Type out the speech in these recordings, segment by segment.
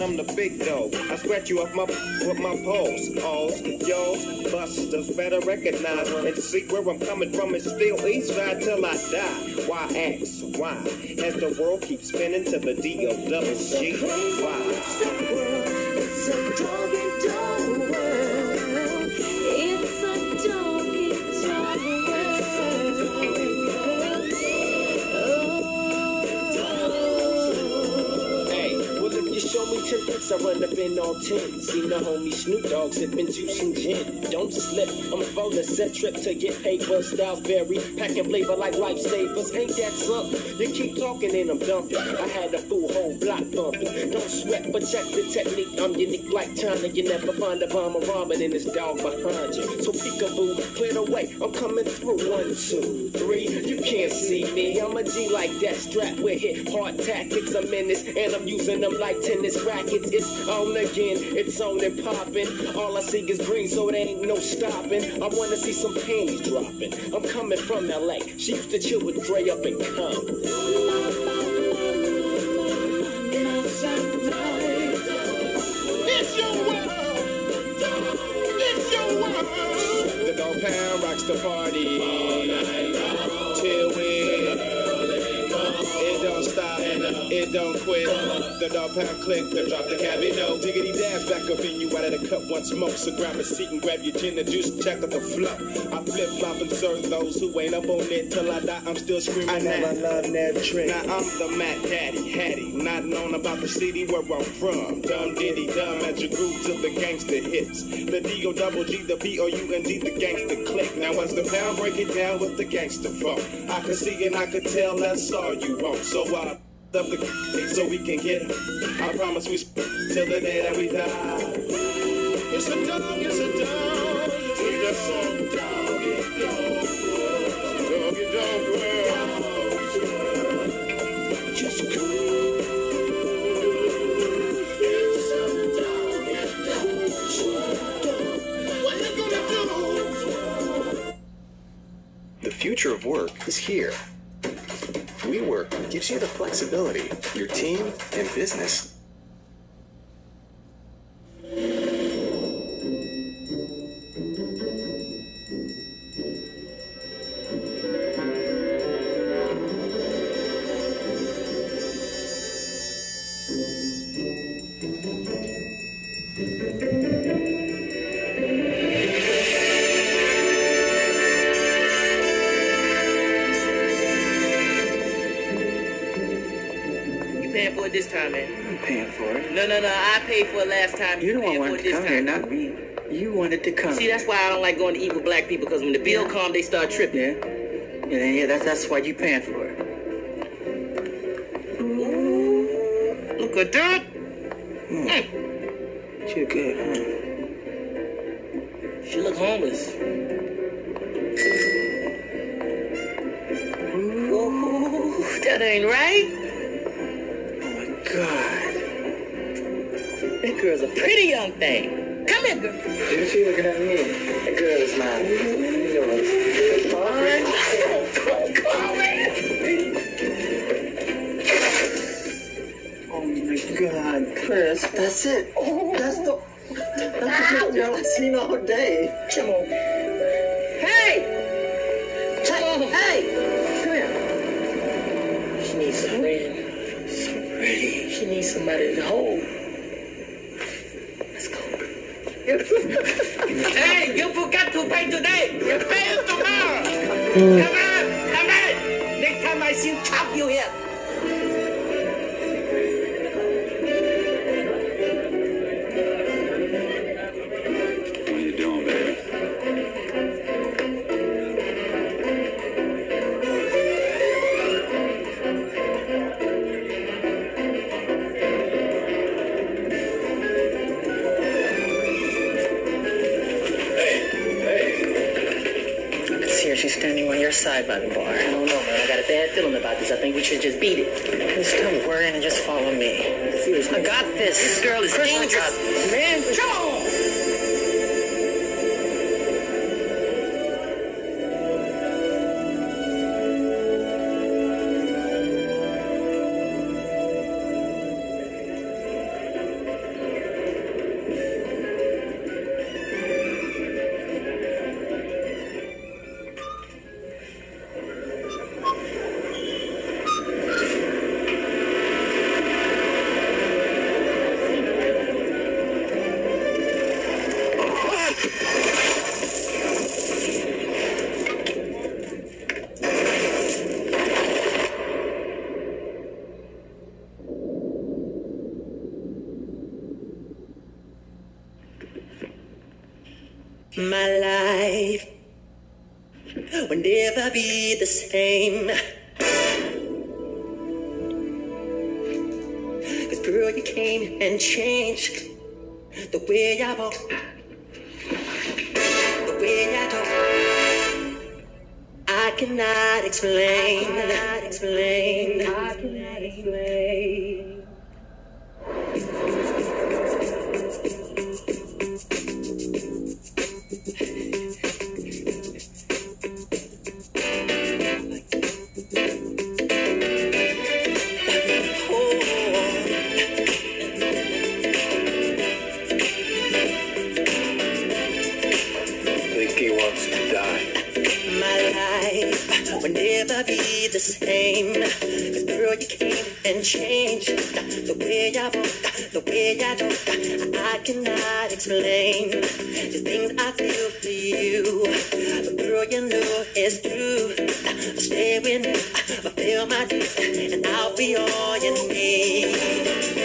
man, I'm the big dog. I scratch you off my with my paws. Alls, yours, busters better recognize and see where I'm coming from. It's still east side till I die. Why ask? Why? As the world keeps spinning to the D O double G. Why? It's a tricks, I run up in all ten. Seen the homie Snoop Dogg sipping juice and gin. Don't slip, I'm for the set trip to get paper. Style vary, packing flavor like lifesavers. Ain't that something? You keep talking and I'm dumping. I had a full whole block bumping. Don't sweat, but check the technique. I'm unique like China. You never find a bomb or ramen in this dog behind you. So peekaboo, clear the way. I'm coming through. One, two, three. You can't see me. I'm a G like that. Strap with hit hard tactics. I'm in this, and I'm using them like tennis rackets. It's on again. It's on and popping. All I see is green, so it ain't no stopping. I wanna see some panties dropping. I'm coming from LA. She used to chill with Dre up in Compton. It's your world. It's your world. The dog pound rocks the party. It don't quit. The dog pound click. The drop the cabby no. Diggity dash back up in you out of the cup once more. So grab a seat and grab your gin and juice. Check out the flow. I flip flop and serve those who ain't up on it till I die. I'm still screaming. I never love that trick. Now I'm the Mac Daddy, Hattie. Not known about the city where I'm from. Dumb diddy dumb as you grew to the gangster hits. The D O double G, the B O U N D, the gangster click. Now as the pound break it down with the gangster funk. I can see and I can tell that's all you want. So I up the so we can get. I promise we till the day that we die. It's a dog, it's a dog. It's a dog? The future of work is here. WeWork gives you the flexibility your team and business it this time, man? I'm paying for it. No, no, no. I paid for it last time. You the one paying for wanted it to this come time. here, not me. You wanted to come. See, that's why I don't like going to eat with black people because when the bill Yeah. come, they start tripping. yeah, yeah, yeah. That's that's why you paying for it. Look at that. Hmm. Too good. Huh? She look homeless. A pretty young thing. Come here, girl. Didn't she looking at me? That girl is mine. Yours. Oh my God, Chris, that's it. That's the that's the picture I've seen all day. Come on. Hey! Come on. Oh. Hey, come here. She needs a friend. So pretty. She needs somebody to hold. Let's go. hey, you forgot to pay today. You pay it tomorrow. Mm. Come My life will never be the same. Cause girl, you came and changed the way I walk, the way I talk. I cannot explain, I cannot explain, I cannot explain. and change the way I walk, the way I talk. I cannot explain the things I feel for you. But girl, you know it's true. I'm stay with me, I feel my dreams, and I'll be all you need.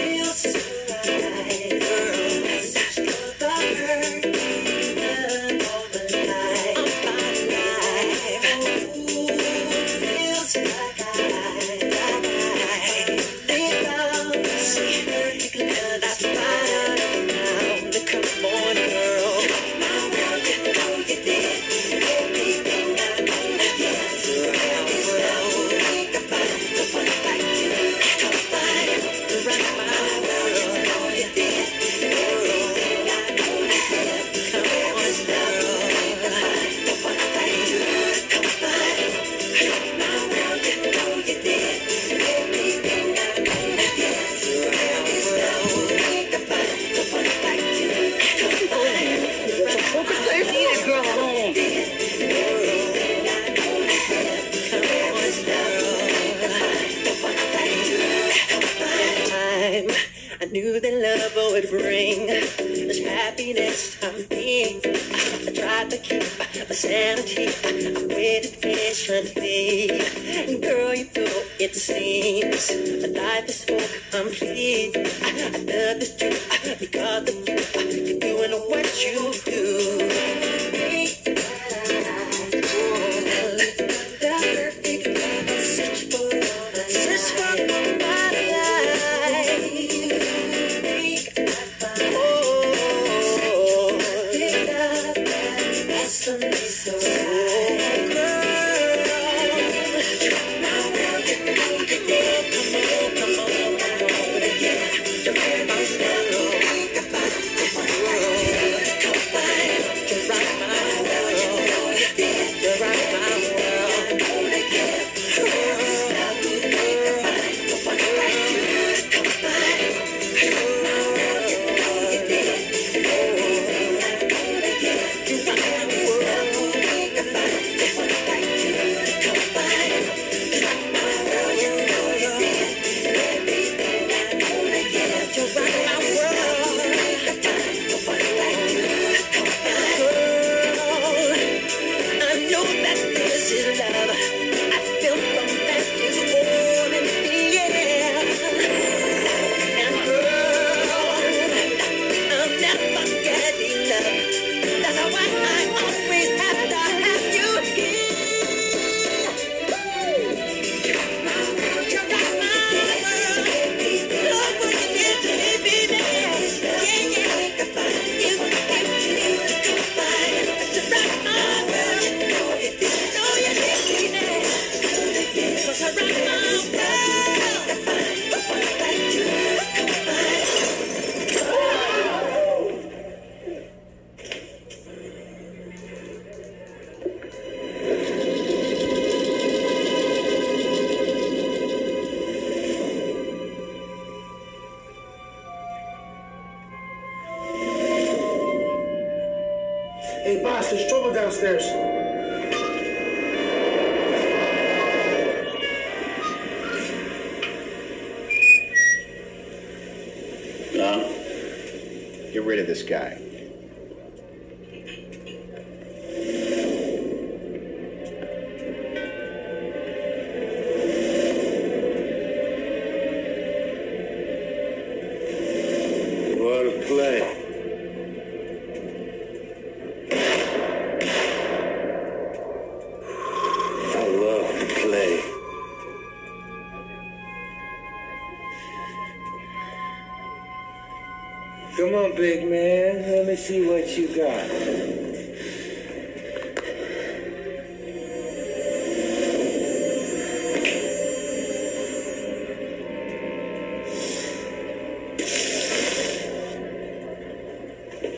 big man. Let me see what you got.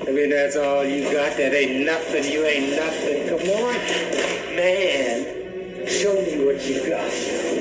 I mean, that's all you got. That ain't nothing. You ain't nothing. Come on, man. Show me what you got.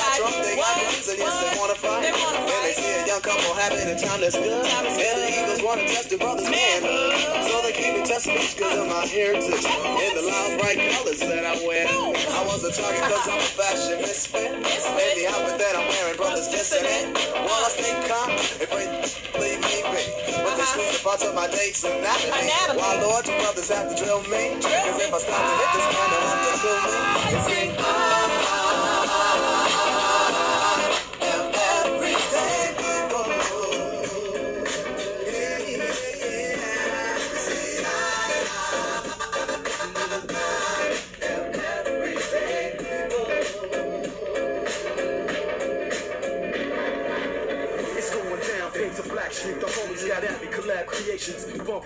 Type. They got they and yes they wanna fight. They see a young couple having a time that's good, and the Eagles wanna test their brother's manhood. So they keep me cause of my heritage and the loud bright colors that I wear. I was a target cause I'm a fashion misfit. And the outfit that I'm wearing, brothers dissing it. While I stay calm, and pray, me, be. But they squeeze the parts of my dates and anatomy. Why, Lord, brothers have to drill me? Cause if I stop to hit this man, they'll have to kill me.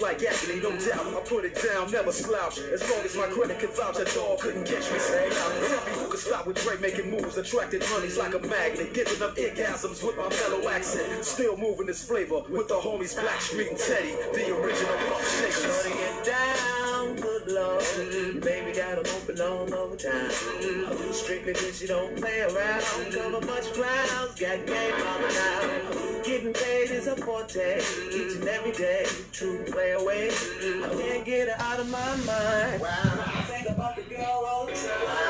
Like agony, no doubt. I put it down, never slouch. As long as my credit can vouch, a dog couldn't catch me. Say, tell me who could stop with Dre making moves, attracting honeys like a magnet, giving them orgasms with my mellow accent. Still moving this flavor with the homies Blackstreet and Teddy, the original pump shakers. Shutting it down, good lord. Baby got got 'em open all over town. I do strictly this, you don't play around. Cover much grounds, got game on now. Getting paid is a forte, each and every day. True play away. I can't get her out of my mind. I think about the girl all the time.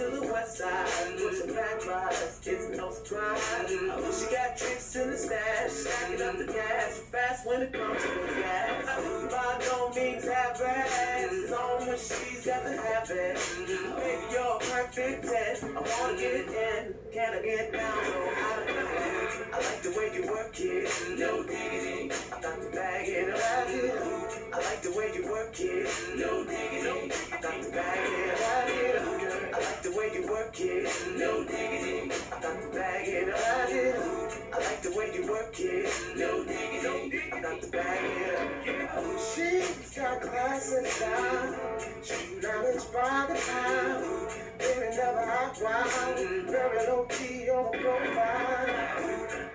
To the west side, with some back rides, it's no surprise. She got tricks in the stash, stacking up the cash, fast when it comes to the gas. By no means average, it's on when she's got the habit. Baby, you're a perfect 10, I wanna get it in, can I get down so high? I like the way you work it, no diggity. I got the bag in around it. I like the way you work it, no diggity. I got the bag in around it. I like the way you work it, no diggity. I got the bag in around it. I like the way you work it, no diggity. I got the bag in. Oh, She's got class and style. She knowledge by the time. Very never hot wild. Very low key on the profile.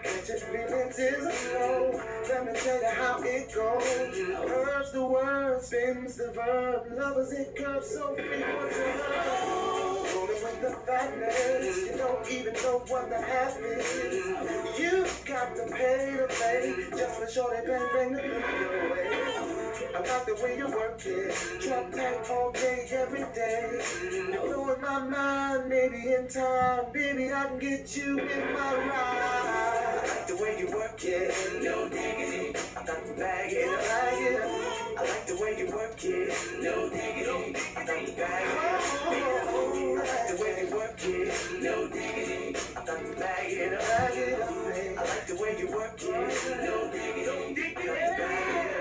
Get your feelings is a flow. Let me tell you how it goes. Curves the word, spins the verb. Lovers it curves so your Rolling with the fatness. You don't even know what the half is. You got to pay to play. Just for sure they bang bang the blue your way. I like the way you work it. Drop pack all day, every day. You're blowing my mind, maybe in time. Baby, I can get you in my ride. The way you work it. No diggity. I got the bag and I like it. I like the way you work it. No diggity. I got the bag and I like the way you work it. No diggity. I got the bag it. I like the way you work it. No diggity. I got the bag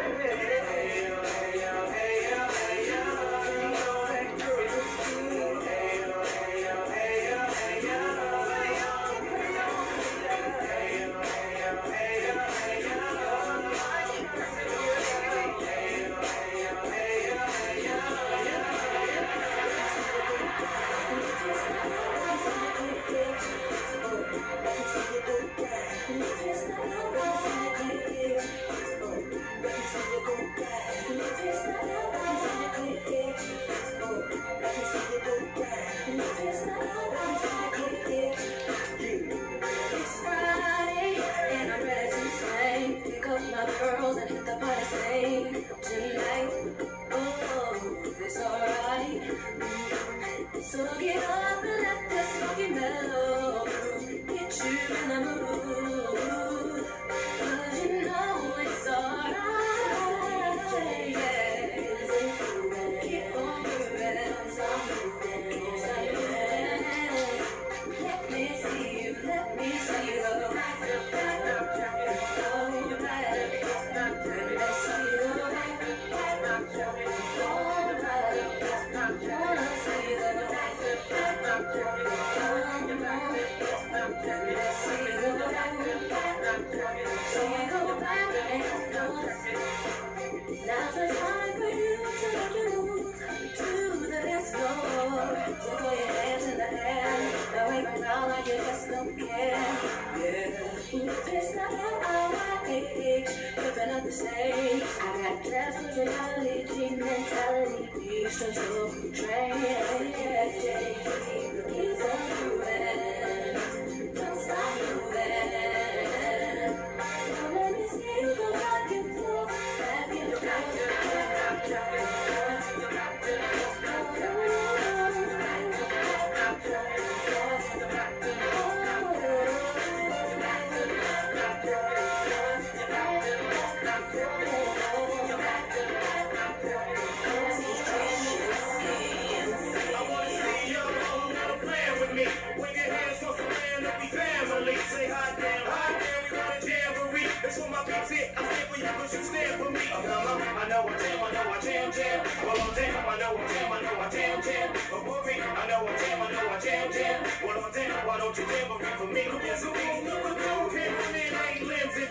I know I jam, I know I jam, jam. Well, I'm jam, I know I jam, I know I jam, jam. For I know I jam, I know I jam, jam. Well, I'm jam, why don't you jamboree for me? Yes, it is. Number two, him, men ain't limbs and.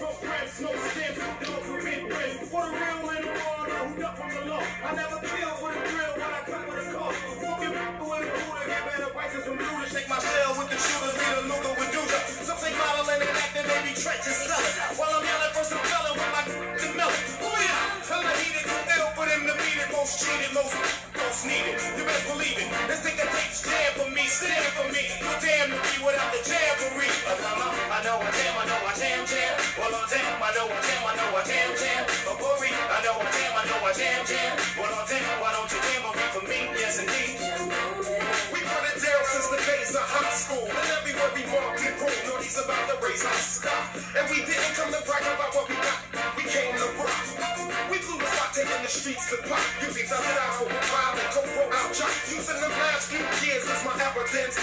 No friends, no dogs who been friends. For the real and the raw, know who up from the law. I never kill with a drill when I cut with a car. Fucking with a cooler, get better prices from to shake my with the shooters, need a Luger with Duja. Some say modeling and acting, they be trenches selling. While I'm yelling for some color with my yeah, tell the heated, too ill for them to beat it. Most cheated, most, most needed. You best believe it. This nigga takes jam for me, stand for me. You're damn to be without the jamboree. Uh, come I know I jam, I know I jam, jam. Well, I'm jam, I know I jam, I know I jam, jam. But Corey, I know I jam, I know I jam, jam. Well, I'm jam, why don't you jamboree for me? Yes, indeed. The high school. And everywhere we walk, we prove naughty's about to raise our stuff. And we didn't come to brag about what we got. We came to rock. We blew the spot, taking the streets to pop. You think I'm out for a while and roll out chop. Using the last few years as my evidence.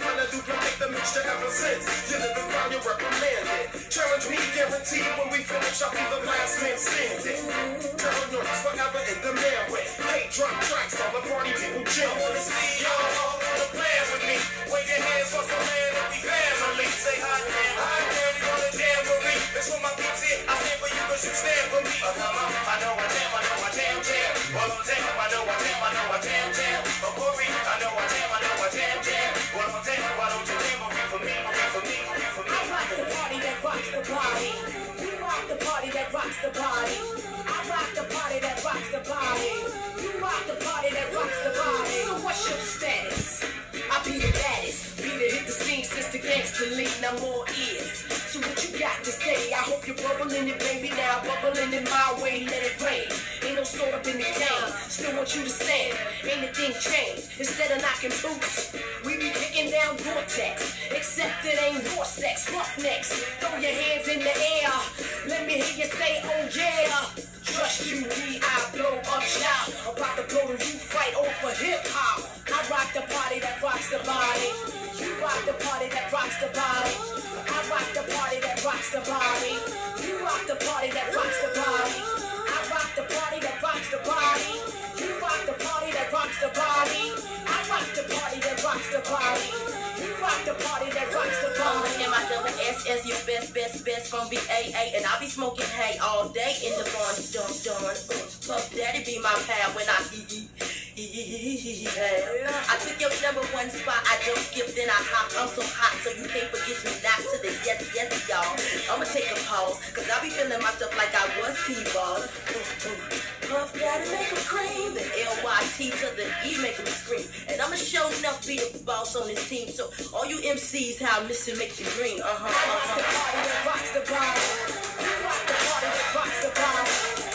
Trying to duplicate the mixture ever since. You live and find you reprimanded. Challenge me, guaranteed when we finish, I'll be the last man standing. Terror noise forever in the man with. Hey, drop tracks, all the party people. I see y'all all wanna plan with me. Wave your for some man and family. Say damn, hot damn, we gonna jamboree. That's what my beats. I stand for you cause you stand for me. Come on, I know I jam, I know I jam, jam. Well, jam, I know I jam, I know I. But Corey, I know I jam, I know I jam, jam. Well, jam, why don't you jamboree for me, for me, for me? I rock the party that rocks the body. You rock the party that rocks the body. I rock the party that rocks the body. You rock the party that rocks the body. So what's your status? I be the baddest. Be the hit the scene since the gangster lead. Now more ears. So what you got to say? I hope you're bubbling it, baby. Now bubbling in my way. Let it rain. Ain't no sort up in the game. Still want you to stand. Ain't a thing changed. Instead of knocking boots, we be kicking down Gore-Tex. Except it ain't war sex. Roughnecks. Throw your hands in the air. Let me hear you say, oh yeah. Trust you, me, I blow up shout. About to blow the roof right over hip hop. I rock the party that rocks the body. You rock the party that rocks the body. I rock the party that rocks the body. You rock the party that rocks the body. I rock the party that rocks the body. You rock the party that rocks the body. I rock the party that rocks the body. You rock the party that rocks the body. BAA. And I be smoking hay all day in the barn. Dun, dun. Puff Daddy be my pal when I hey. I took your number one spot. I don't skip, then I hop. I'm so hot, so you can't forget me. Not to the yes, yes, y'all. I'ma take a pause, cause I be feeling myself like I was T-ball. Puff Daddy make 'em cream. The L-Y-T to the E make 'em scream. And I'ma show enough be the boss on this team. So all you MCs, how I miss to make you green. Uh-huh, I rock the uh-huh. party rocks the body. You rock the party rocks the body.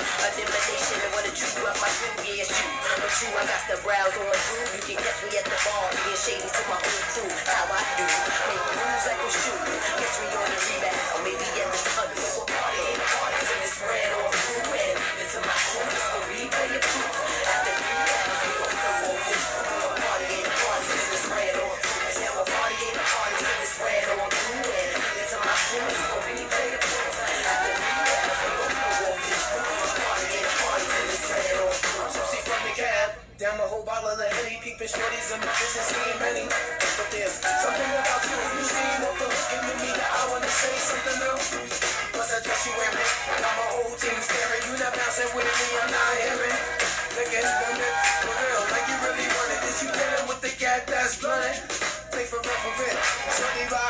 Except the Elimination and wanna chew up my shoe, yeah, shoot. But true, I got the brows on through. You can catch me at the bar, being shady to my whole crew. How I do, make moves like a shoe. Catch me on the rebound, or maybe at the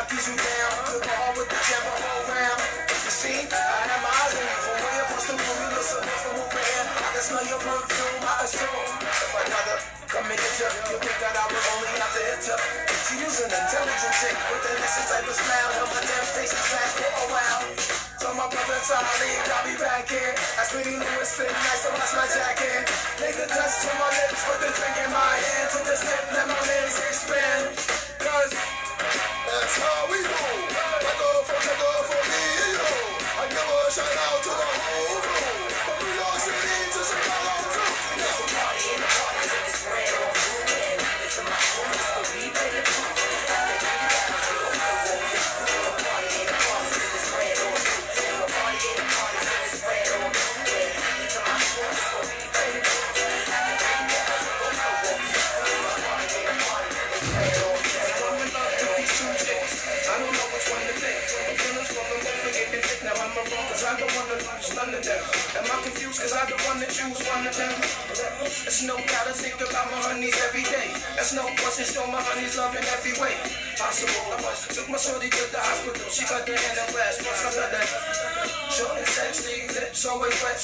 You down. The ball with the jump all round. You see, I have my eyes on you from way across the room. You over. I can smell your perfume, I assume. If I gotta come you, think that I was only out to hit you. She using intelligent chick with the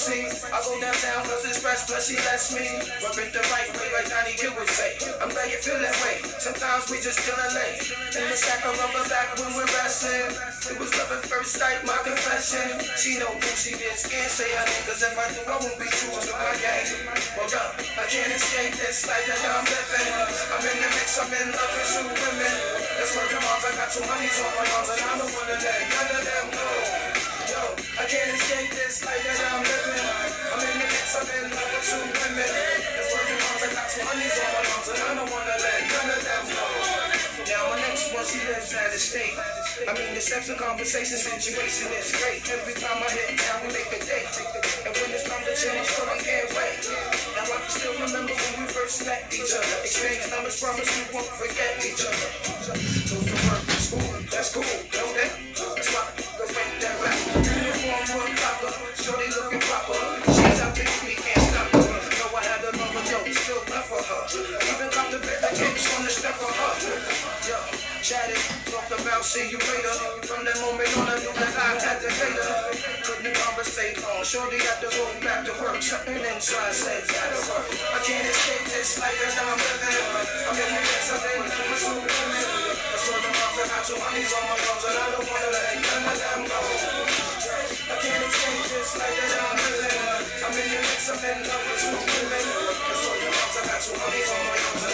I go downtown cause it's fresh, plus she lets me. Rub it the right way, like Johnny Gill would say. I'm glad you feel that way. Sometimes we just feeling late. In the sack of rubber back when we're resting. It was love at first sight, my confession. She know who she is, can't say her name, cause if I do, I won't be true to my. Well, yeah, I can't escape this life that I'm living. I'm in the mix, I'm in love with two women. That's what the moms, I got two honeys on my arms, and I don't wanna let none of them go. Can't escape this life that I'm living. I'm in the mix, I'm in love with two women. What the moms, I got two honeys on my arms, and I don't wanna let none of them go. Now my next one, she lives out of state. I mean, the sex and conversation situation is great. Every time I hit town, we make a date. And when it's time to change, so I can't wait. Now I can still remember when we first met each other. Exchange numbers, promise we won't forget each other. So the work is cool, that's cool, know that? That's why, shorty looking proper. She's out there, we can't stop her. Know I had a of still left for her. Even got the bit of kicks on step for her. Yo, chatted, talked about see you later. From that moment on, I knew that I had to hate her. Couldn't conversate long, shorty had to go back to work. Something inside said, gotta work. I can't escape this life that I'm living. I'm in the mix, in love with two women. That's what I'm off, I got two honeys on my arms, and I don't wanna let none of them go. I can't life that I'm living. I'm in the mix, I'm in love with two women. That's what I'm off, I got honeys on my arms,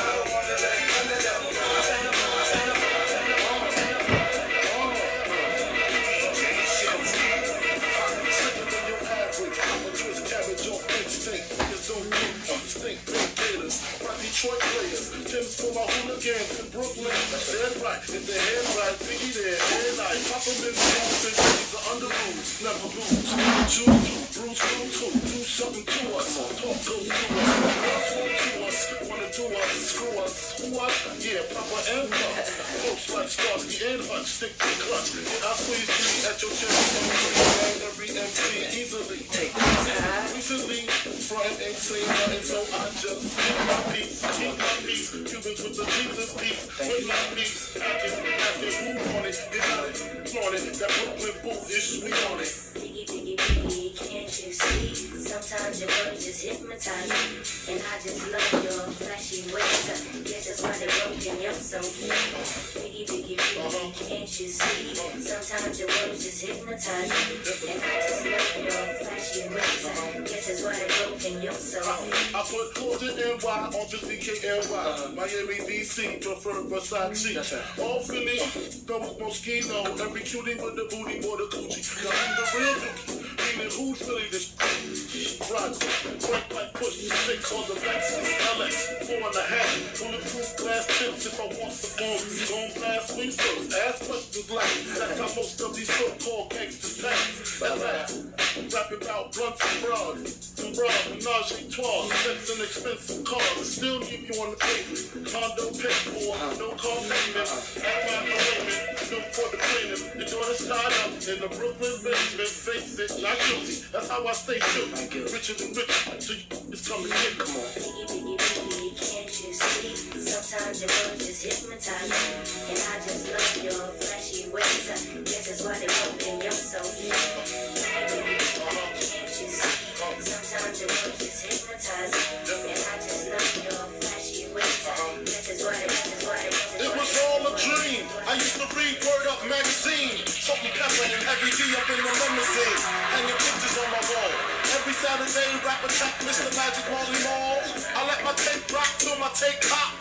and Pop. Folks like Starsky and front ain't seen nothing, so I just keep my peace, keep my peace. Cubans with the Jesus peace, with my peace. Sometimes your words just hypnotize me. And I just love your flashy. I guess is why they broke in your. I put Georgia NY on just DKNY. Miami, DC, prefer Versace. All Philly, double Moschino. Every cutie with the booty, more the coochie. Now I'm the real dookie. Meaning who's Philly this Roger. Break like push six on the Lexus LX. Four and a half. Bulletproof glass tips if I want some more. Don't blast me first. Ask questions like that's how most of these so-called gangsters pass. That's how. Rap about blunts and bras. And bras, menage a trois. Sex and expensive cars. Still keep you on the pavement. Condo paid for. No car payment. Act my payment. No for the cleaning. Your daughter's tied up in the Brooklyn basement. Face it, not guilty. That's how I stay true. Richer than rich. So you it's coming in. Come on. Biggie, biggie, biggie, can't you see? Sometimes your words just hypnotize me. And I just love your flashy ways. I guess that's why they broke in your soul. Biggie, biggie, biggie, can't you see? It was all a dream. I used to read Word Up magazine. Salt-N-Pepa and heavy D up in the limousine. Hanging pictures on my wall. Every Saturday, rap attack Mr. Magic Marley Marl. I let my tape rock till my tape pop.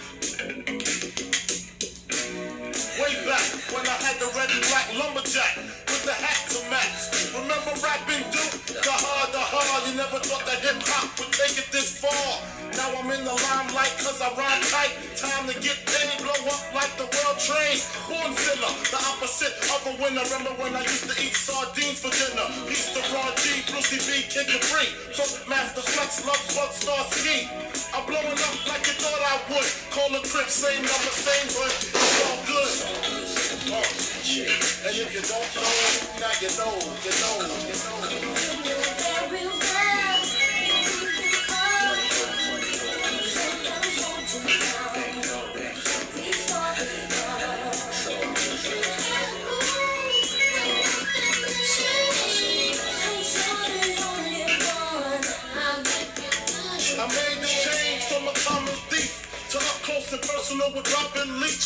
Way back when I had the red and black lumberjack with the hat to match. Remember rapping Duke? The hard, the hard. You never thought that hip hop would take it this far. Now I'm in the limelight cause I rhyme tight. Time to get paid, blow up like the world trade. Born sinner, the opposite of a winner. Remember when I used to eat sardines for dinner? Peace to Ron G, Brucey B, Kid Capri. From Master Flex, Love Bug, Star Ski. I'm blowing up like you thought I would. Call the crib, same number, same hood. It's all good. Uh. Uh, and if you don't know, now you know, you know, you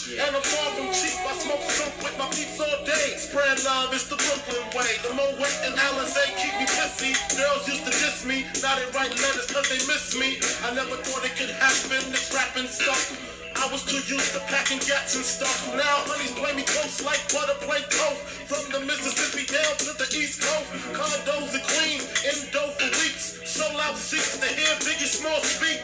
Leach. And I'm far from cheap. I smoke soap with my peeps all day. Spread love, it's the Brooklyn way. The Moet and Alizé keep me pissy. Girls used to diss me. Now they write letters cause they miss me. I never thought it could happen, this rapping stuff. I was too used to packing gats and stuff. Now honeys play me close like butter play toast. From the Mississippi down to the East Coast. Condos in Queens, in dough for weeks. Sold out seats to hear Biggie Small speak.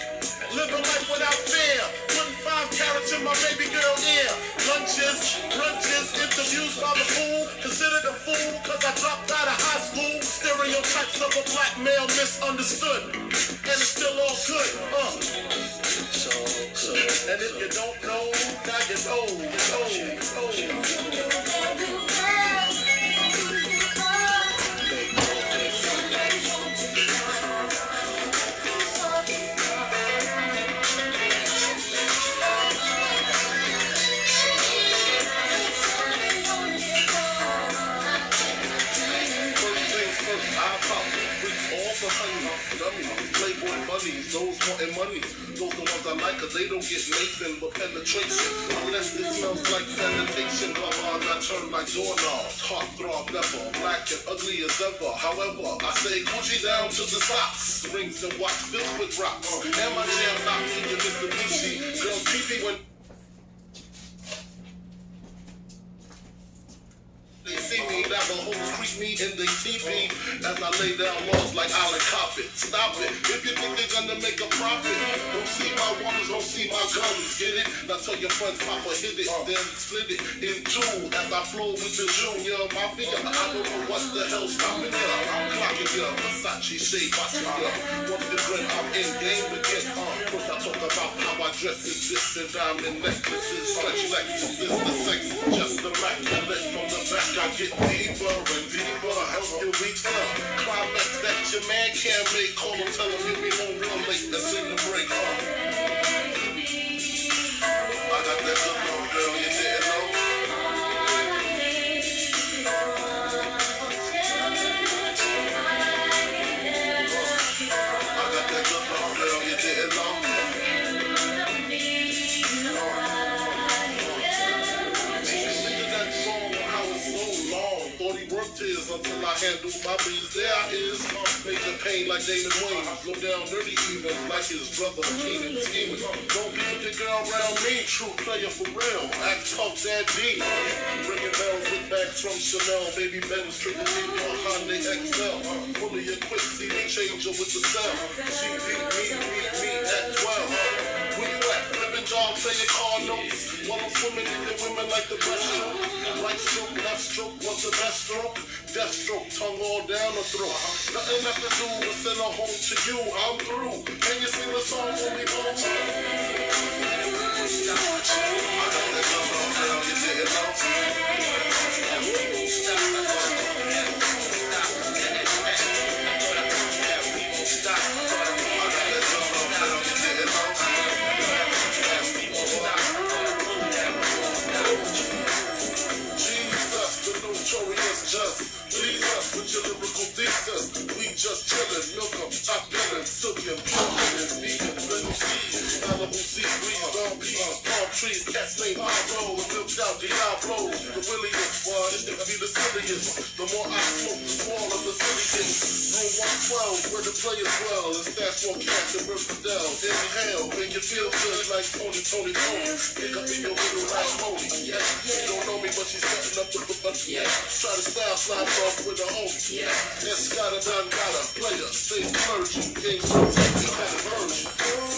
Living life without fear. Putting five karats in my baby girl ear. Lunches, brunches, interviews by the fool. Considered a fool cause I dropped out of high school. Stereotypes of a black male misunderstood. And it's still all good. Uh. And if you don't know, now you know. You know, you know. Those wanting money. Those the ones I like, cause they don't get Nathan but penetration. Unless it smells like sanitation. Blah I turn like doorknobs. Heart throb never. Black and ugly as ever. However, I say Gucci down to the socks. Rings and watch filled with rocks. And my jam knocks in your Mitsubishi. Girl, creepy when They see me, that the hoes creep me in the TV as I lay down laws like Alan Coppet. Stop it. If you think they're gonna make a profit, don't see my waters, don't see my guns. Get it? Now tell your friends, Papa hit it, then split it in two as I flow with the junior mafia. I don't know what the hell's stopping here. I'm clocking ya. Versace shade, watching ya. Once the dread, I'm in game again. Uh, first I talk about how I dress in this and diamond necklaces, stretch Lexus, this the sex, just immaculate from the back. I get deeper and deeper, you reach the climax that your man can't make. Call him, tell him he'll be home real late. Let's the break. I handle my business. There is major pain like Damon Wayans. Low down dirty even like his brother mm-hmm. Keenen scheming. Don't be with the girl around me, true player for real. Act tough, that deep. Ringing bells with bags from Chanel. Baby Ben's triple D on Hyundai XL. Fully equipped, the changer with the cell. She beat me, beat me at 12. Dog, say your car notes. While I'm swimming in the women like the breaststroke. Right stroke, left stroke, what's the best stroke? Death stroke, tongue all down the throat. Nothing left to do but her home to you. I'm through. Can you sing the song for me, home? Jesus, We just chillin', milk 'em, top billin', silkin', pumpkin, vegan, little seeds, Malibu palm trees, out Diablo. The be the silliest. The more I smoke, the smaller the gets. Room 112, where the players and. Inhale, make you feel good like Tony, Tony, Tony. Pick up your little. Yeah, she don't know me, but she's setting up. Try to style off with a. Yeah, Escada, done got a player, stay clergy, game so take of version.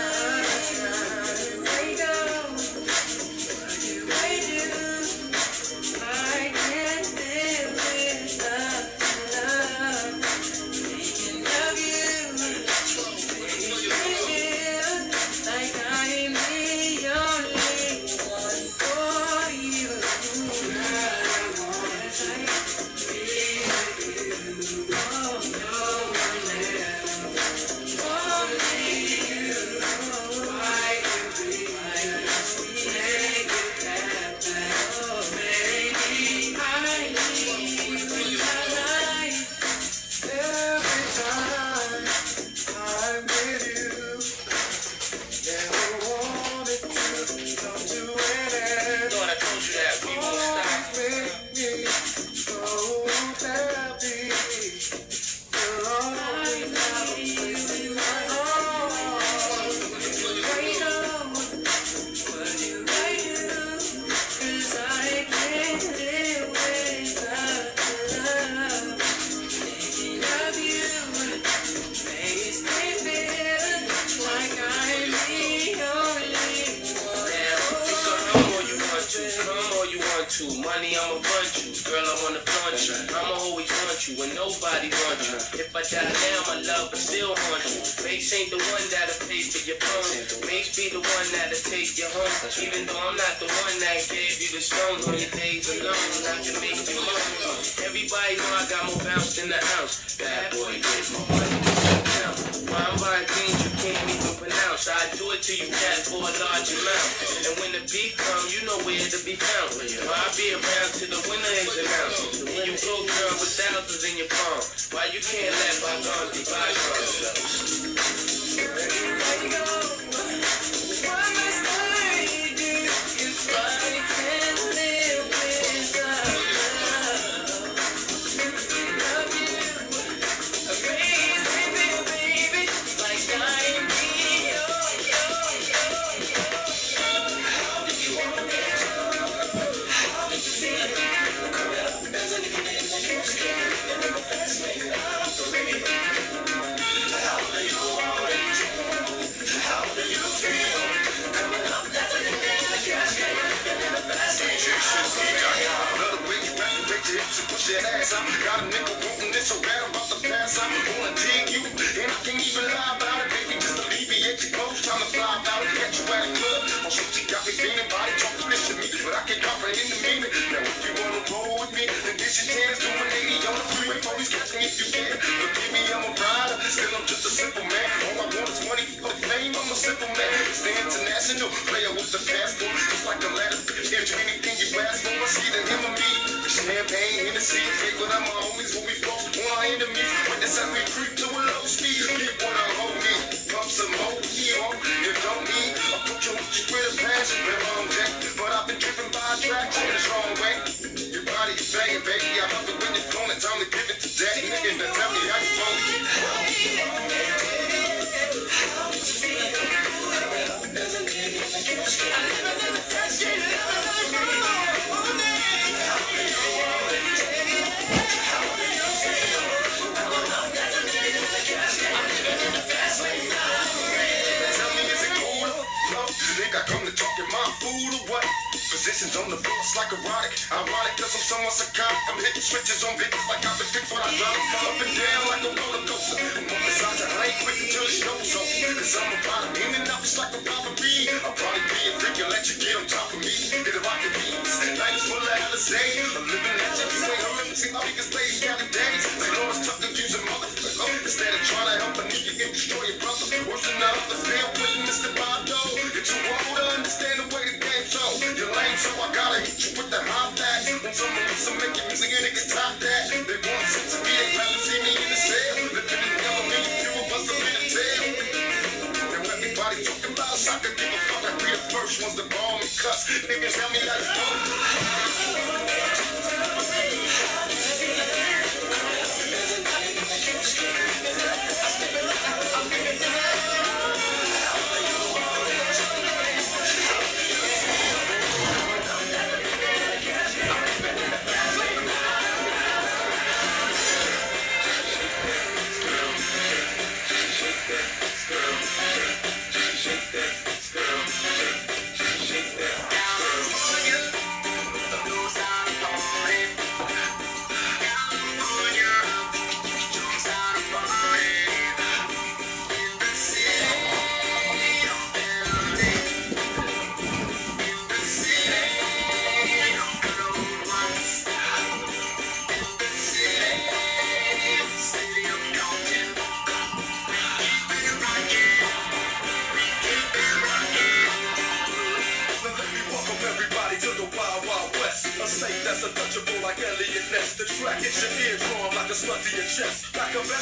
And when the beat come, you know where to be found. Why I be around till the winner is announced. And you go, girl, with thousands in your palm. Why you can't let bygones be bygones? That ass out. Got a nigga wanting this so bad about to pass out. Wanna dig you, and I can't even lie about it. Baby, just alleviate your clothes. Trying to fly about it. Catch you at a club. My shorty got me feeling body talking this to me, but I can't comprehend the meaning. Now if you wanna roll with me, then get your chance. Do an 80 on the freeway. Police catch me if you can. Forgive me, I'm a rider. Still, I'm just a simple man. All I want is money for fame. I'm a simple man. The international player with the passport. It's like a ladder. If anything you ask for, it's either him or me. Champagne, Hennessy, with my homies when we on our enemies. As we creep to a low speed. Pump some on. You don't need a you with a passion, on deck. But I've been driven by in the wrong way. Your banging, baby. I love it when you're. Time to give it to. And then tell me how you want it. Tell I come to talking my food what? Positions on the books like erotic. Ironic, cause I'm somewhat psychotic. I'm hitting switches on bitches like I've been fixed what I love. Up and down like a roller coaster. I'm on the side, I ain't quick until the snow's over. Cause I'm about it. In and out, it's like a robbery. I'll probably be a freak and let you get on top of me. Hit a rocket beats. Nights full of Alizé. I'm living that you ain't horrific. See, all niggas play counting days. They know it's tough to use a motherfucker. Instead of trying to help a nigga and destroy your brother. Worse than the other field with Mr. Bondo. You're too old to understand the way the game so. You're lame, so I gotta hit you with the hot someone wants to make your music and niggas top that. They want sense of me, they glad to see me in the cell. Living in me, you will bust up in the tail. Now everybody talking about soccer, give a fuck. I be the first ones to ball me cuss. Niggas tell me how you doing. Let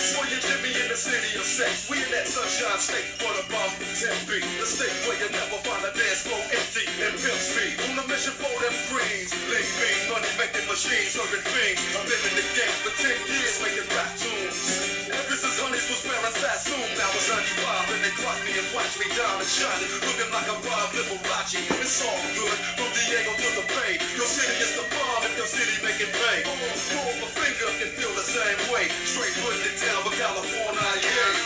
A vest for the city of sex. We in that sunshine state for the bomb tempe. The state where you never find a dance floor empty and pimp speed. On a mission for them greens. Lean, mean, money making machines, serving fiends. I've been in the game for 10 years making rap tunes. Ever since Honeys was wearing Sassoon, now it's 95 and they clock me and watch me diamond shining. Looking like a Rob Liberace. It's all good from Diego to the Bay. Your city is the bomb if your city making pay. Pull up a finger can feel the same way. Straight putting it down for California, yeah.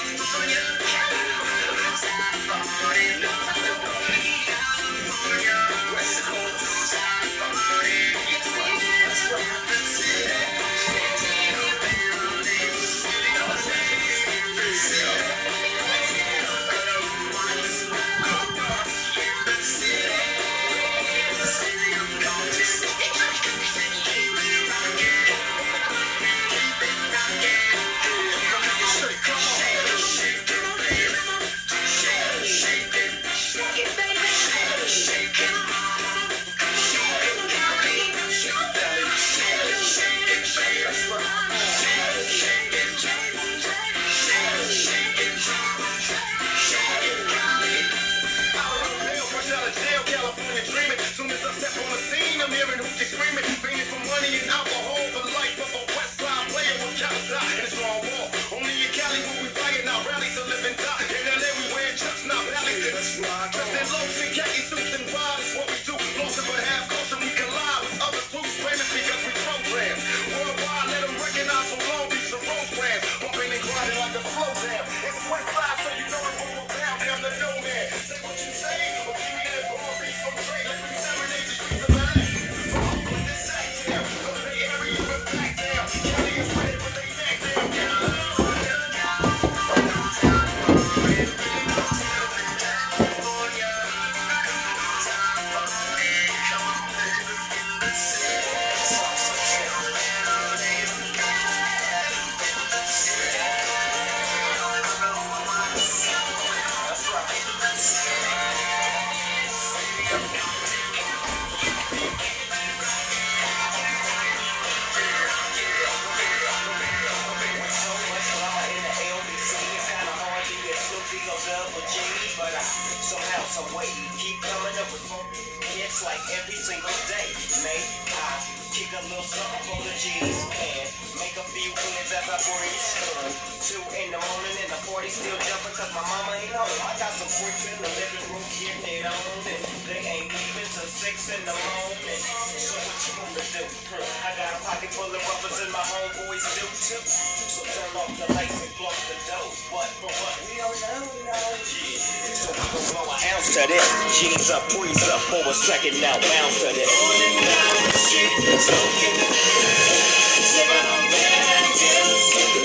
Rubbers and my homeboys do too. So turn off the lights and the doors. But for what we don't know, we don't. Yeah. So we gon' blow an ounce to this. G's up, freeze up for a second now, bounce to this.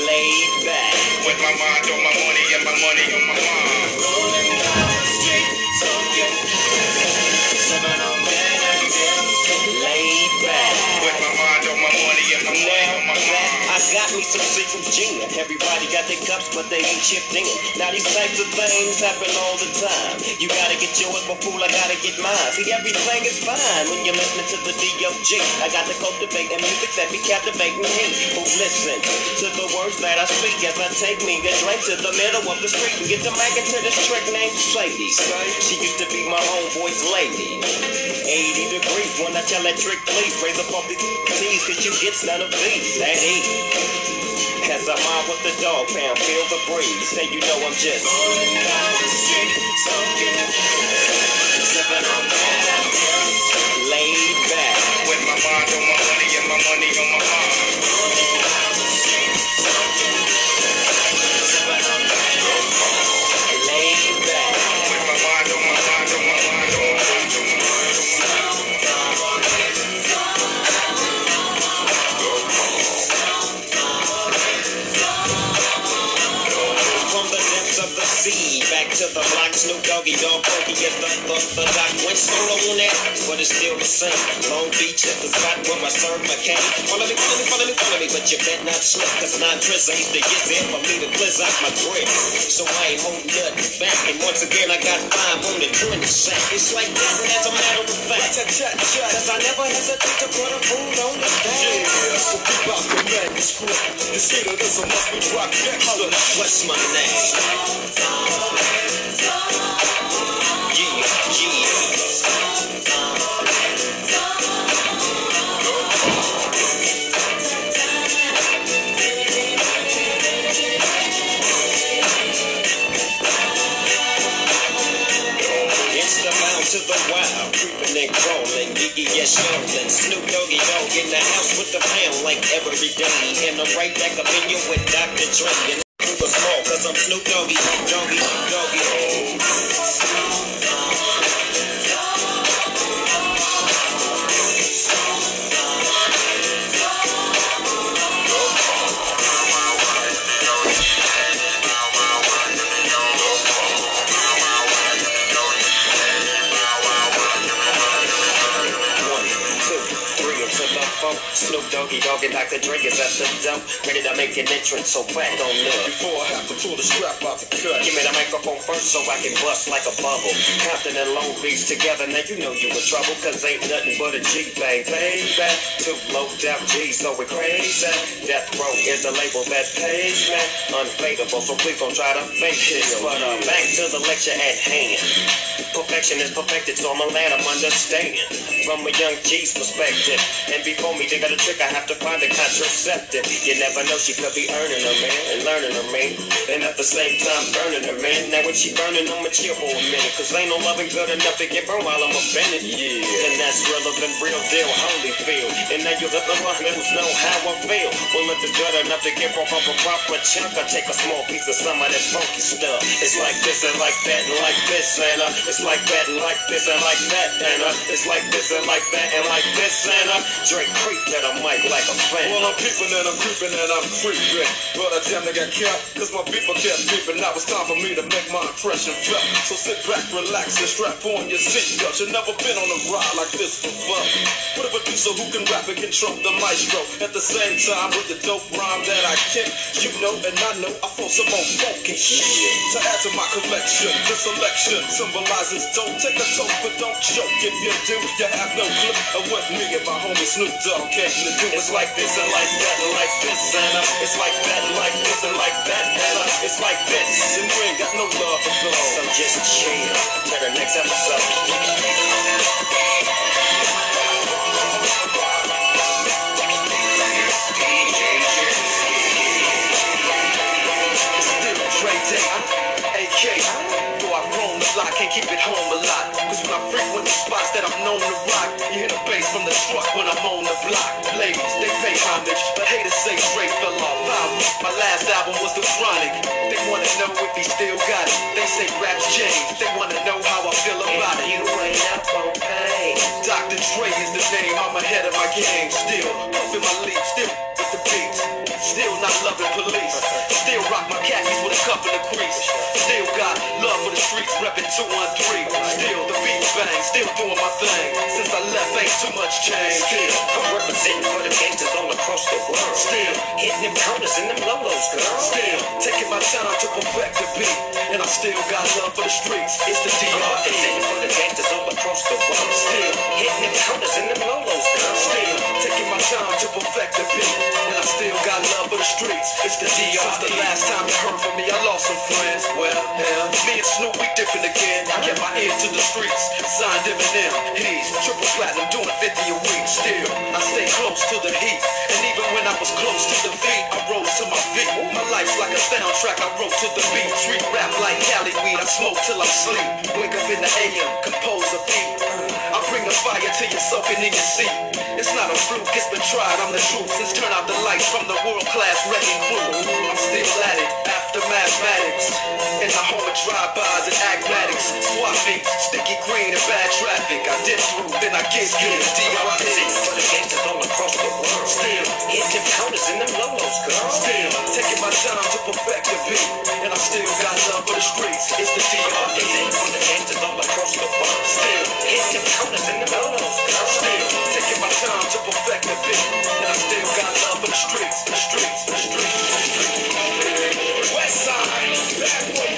Laid back. With my mind on my money and my money on my mind. Laid Everybody got their cups, but they ain't chipped. Now these types of things happen all the time. You gotta get yours, but fool, I gotta get mine. See, everything is fine when you're listening to the D.O.G. I got to cultivate and music that be captivating me. Who listen to the words that I speak as I take me a drink to the middle of the street and get the mic into this trick named Sadie. She used to be my homeboy's lady. 80 degrees when I tell that trick, please raise up off these T's, cause you get none of these That ease. As I mob with the dog pound, feel the breeze. Say you know I'm just down the street, smoking, sipping on that. Laid Dog, Funky as the fuck the doc went solo on that, but it's still the same. Long Beach is the spot where I serve my cane. Follow me, follow me, follow me, follow me, but you bet not slip, cause nine trips ain't the get there for me to blizz out my grip. So I ain't holding nothing back, and once again I got five on the 20 sack. It's like that, and as a matter of fact, cause I never hesitate to put a fool on the back. Yeah, so keep out the manuscript. You see that this a must be gangster. up, what's my name? Dre. And super small 'cause I'm Snoop Doggy, Doggy, Doggy. Doggy Dogg and Dr. Dre is at the door, ready to make an entrance, so back on up. Before I have to pull the strap out the cut. Give me the microphone first so I can bust like a bubble. Compton and Long Beach together, now you know you in trouble, cause ain't nothing but a G bang. Payback, two low down G, so we crazy. Death Row is the label that pays me. Unfadable, so please don't try to fake this. But uh, back to the lecture at hand. Perfection is perfected, so I'm a lad, I'm understanding. From a young G's perspective. And before me, they got a trick, I have to find a contraceptive. You never know, she could be earning her man and learning her man. And at the same time, burning her man. Now when she burning, I'ma chill for a minute. Cause ain't no loving good enough to get burned while I'm offended. Yeah. And that's relevant, real deal, holy feel. And now you let the Muslims know how I feel. Well, if it's good enough to give off a proper chunk, I take a small piece of some of that funky stuff. It's like this and like that and like this and uh, it's like that and like this and like that and uh, it's like this and like that and like this and uh, Drake creep at a mic like a fan. Well, I'm peeping and I'm creeping and I'm creeping. But I damn near got killed, cause my people kept peeping. Now it's time for me to make my impression felt. So sit back, relax, and strap on your seatbelt. You've never been on a ride like this before. With a producer who can rap and control the maestro. At the same time, with the dope rhyme that I kick, you know and I know I flow some more funky shit. To add to my collection, the selection symbolizes don't take a toke, but don't choke. If you do, you have no clue of what me and my homie Snoop Dogg do. It's like this and like that and like this and uh, it's like that and like this and like that, fella. It's like this, and we ain't got no love for flow. So just chill till the next episode. It's still Dre Day, AK. Though I've grown a lot, can't keep it home a lot. When frequent the spots that I'm known to rock, you hear the bass from the truck when I'm on the block. Ladies, they pay homage, but haters say Dre fell off. My last album was The Chronic. They wanna know if he still got it. They say raps change, they wanna know how I feel about it. You ain't up on pain. Dr. Dre is the name, I'm ahead of my game. Still puffin' my leaf, still with the beats. Still not loving police. Still rock my khakis with a cup in the crease. Still got love for the streets, reppin' 213. Still the beat bang, still doing my thing. Since I left, ain't too much change. Still, I'm representing for the gangsters all across the world. Still, hitting them corners and them lolos, girl. Still, taking my time to perfect the beat. And I still got love for the streets. It's the DR. Representing for the gangsters all across the world. Still, hitting them corners and them lolos, girl. Still, taking my time to perfect the beat. And I still got love for the streets. It's the DR. Since the last time you heard from me, I lost some friends. Well, hell, me and Snoop, we different again. I kept my ear to the streets. Signed Eminem. He's triple platinum, doing 50 a week. Still, I stay close to the heat. And even when I was close to the defeat, I rose to my feet. My life's like a soundtrack, I wrote to the beat. Street rap like Cali weed, I smoke till I sleep. Wake up in the AM, compose a beat. Bring the fire till you're soaking in your seat. It's not a fluke, it's been tried, I'm the truth. Since turn out the lights from the world class wrecking crew. I'm still at it, after mathematics. In the home of drive-bys and acmatics. Swap sticky green and bad traffic. I did through, then I get good. The gangsters all across the world. Still, hitting them counters and them lolos, girl. Still, taking my time to perfect the beat. And I still got love for the streets. It's the D.R.E. for the gangsters all across the world. Still, hitting them counters beat. And the streets, the streets, the streets. West side, bad boy.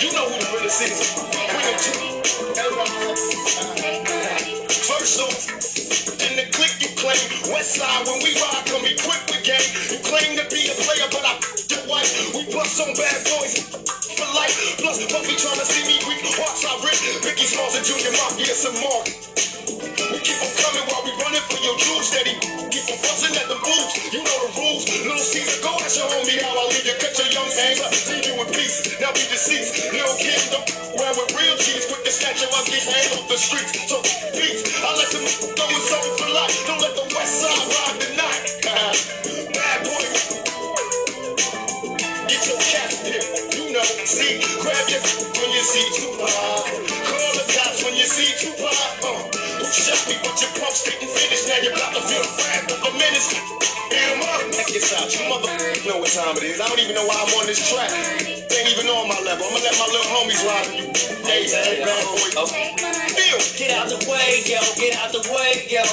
You know who the realest is. First off, in the click you claim, West when we ride, come equipped with game. You claim to be a player, but I your wife. We bust on bad boys for life. Plus, Puffy trying to see me weak. Hearts I rip. Biggie Smalls and Junior Mafia some more. We keep on coming while we running for your jewels. Steady keep on busting at the boots. You know the rules. Little Caesar, go ask your homie how I leave you. Cut your young hands up. See you in pieces. Now be deceased. Little Kim, don't run with real cheese. Quick to snatch your ugly hand off the streets. So peace. I let them go with something for life. Don't let the West Side ride the night. Bad boy. Know. See, grab your when you see Tupac. Call the cops when you see Tupac. Uh, who shot me, but your pumps didn't finish. Now you're about to feel the wrath of a menace. Hit 'em up. Check this out. You mother know what time it is. I don't even know why I'm on this track. Ain't even on my level. I'm gonna let my little homies ride with you. Hey, hey, bad boy. Feel. Get out the way, yo, get out the way, yo.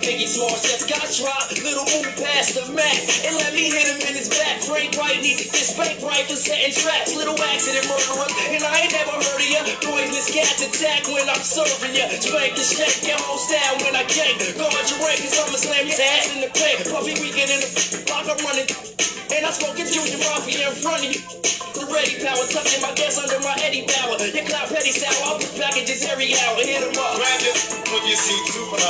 Biggie Smalls just got dropped. Little move past the mat and let me hit him in his back. Frank White needed this bank right for setting traps. Little accident murderer, and I ain't never heard of ya. Poisonous cats attack when I'm serving ya. Spank the shank, get on style when I gang. Guard your rank, cause I'ma slam your ass in the paint. Puffy weekend in the block, I'm running. And I'm smoking Junior Mafia in front of you. The ready power, tucking my gas under my Eddie Bauer. Your cloud petty sour, I'll put packages every hour. Hit 'em up. Grab it when you see Tupac.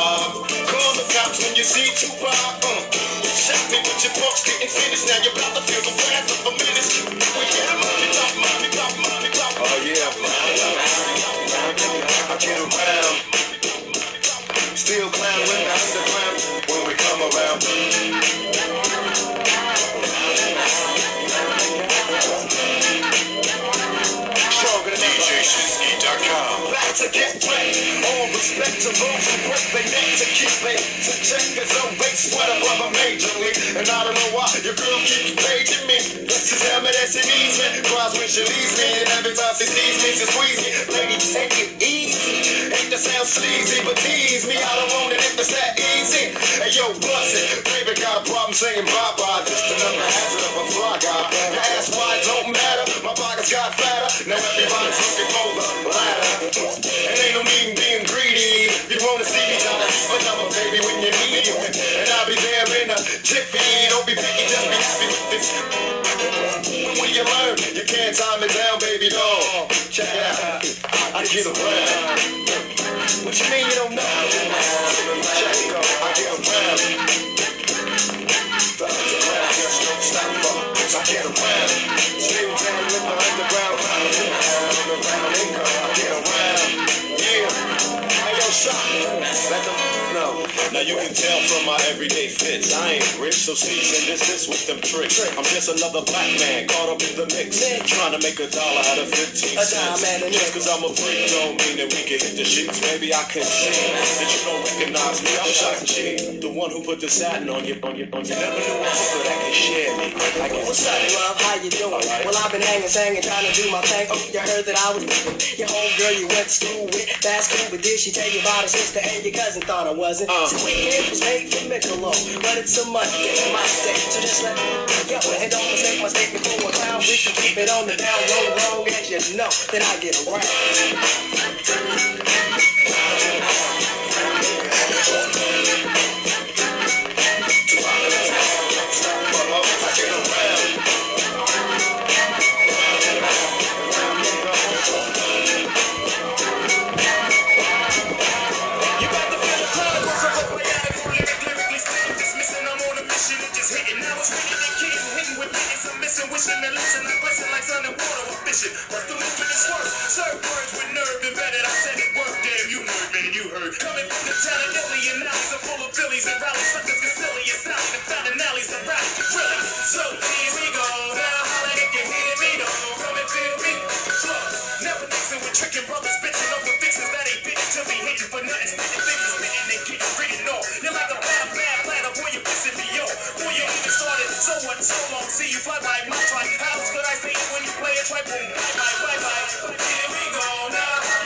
Call the cops when you see Tupac. Uh, you shot me, but your pumps didn't finish. Now you're about to feel the wrath of a menace. We get 'em Oh yeah, I get around. Still clown with the underground to get ready. All respect to those who break their neck to keep it. To check his own base sweater brother major league. And I don't know why your girl keeps paging me. Let's just tell me that she needs me. Cries when she leaves me. And every time she sees me, she squeeze me. Lady, take it easy. Ain't to sound sleazy, but tease me. I don't want it if it's that easy. Hey yo, bust it. Baby got a problem saying bye bye. Just another hazard of a fly guy. You ask why don't matter. My pockets got fatter. Now wanna see me, but I'm a baby when you need me. And I'll be there in a jiffy. Don't be picky, just be happy with This when you learn? You can't time it down, baby. Check it out. I get around. What you mean you don't know? Check it out. I get around. Around. I get around. Stay down in the underground. Underground income. I Let them. Now you can tell from my everyday fits. I ain't rich, so cease and desist with them tricks. I'm just another black man caught up in the mix. Trying to make a dollar out of 15 A cents. dime and a Just cause I'm a freak don't mean that we can hit the sheets. Maybe I can see that you don't recognize me. I'm Shock G, the one who put the satin on your, on your, on your. Never knew hooker that can share me. I can What's up, love? How you doing? Well, I've been hanging, singing, trying to do my thing. Oh, you heard that I was your homegirl you went to school with. That's cool, but did she tell you about her sister and your cousin? Thought I wasn't. Uh. Weekend was made for Michelob, but it's a Monday, my day. So just let yo, and don't mistake my statement for a clown. We can keep it on the down low, long as you know that I get around. And glisten like sun and water or fishing. What's the movement is worth? Serve words with nerve embedded. I said it worked, damn, you heard, man, you heard. Coming from the town of Illy and alleys are full of Phillies and rallies. Suckers get silly and sally. The fountain alleys are rowdy, really. So here we go. Now holla if you hear me, though. Come and feel me. Look, never mixing with tricking brothers, bitching over fixes that ain't bitching till we hitting for nothing. Spitting fingers, spitting and getting written off. You're like a started so what, so long. See you fly by my try. How could I say it when you play a try? Boom, bye, bye, bye, bye. Here we go now.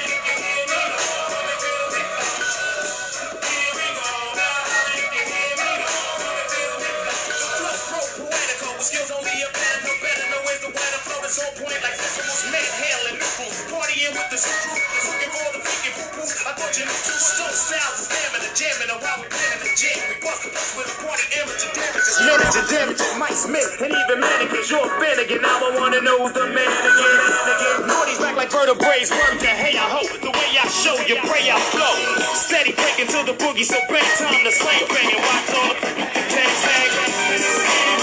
The is on point like almost made hell and new Partying with the crew, looking for the freaking poo poo. I thought you knew two stone styles is jamming jamming, and while we playing the jam, we bust the bus with a party amateur damages. And damages, mice, men, and even mannequins. You're a fan again, now I wanna know who's the man again. Again, Naughty's back like vertebrae, work the hey I hope. The way I show you, pray I flow. Steady breaking to the boogie, so bang time to slang bang and watch all the tag. Here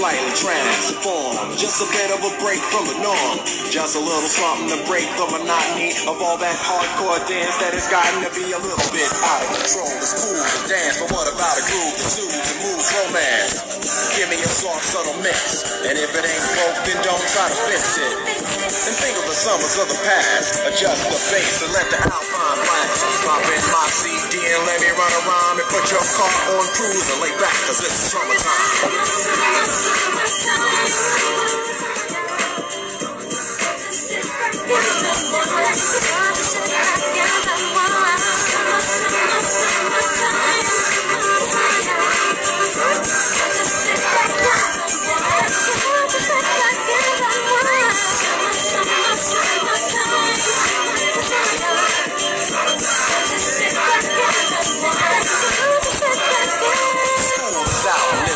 slightly transformed. Just a bit of a break from the norm. Just a little something to break the monotony of all that hardcore dance that has gotten to be a little bit out of control. It's cool to dance, but what about a groove that soothes and moves romance? Give me a soft, subtle mix. And if it ain't broke, then don't try to fix it. And think of the summers of the past. Adjust the bass and let the alpine blast. Pop in my CD and let me run around and put your car on cruise and lay back, cause it's summertime.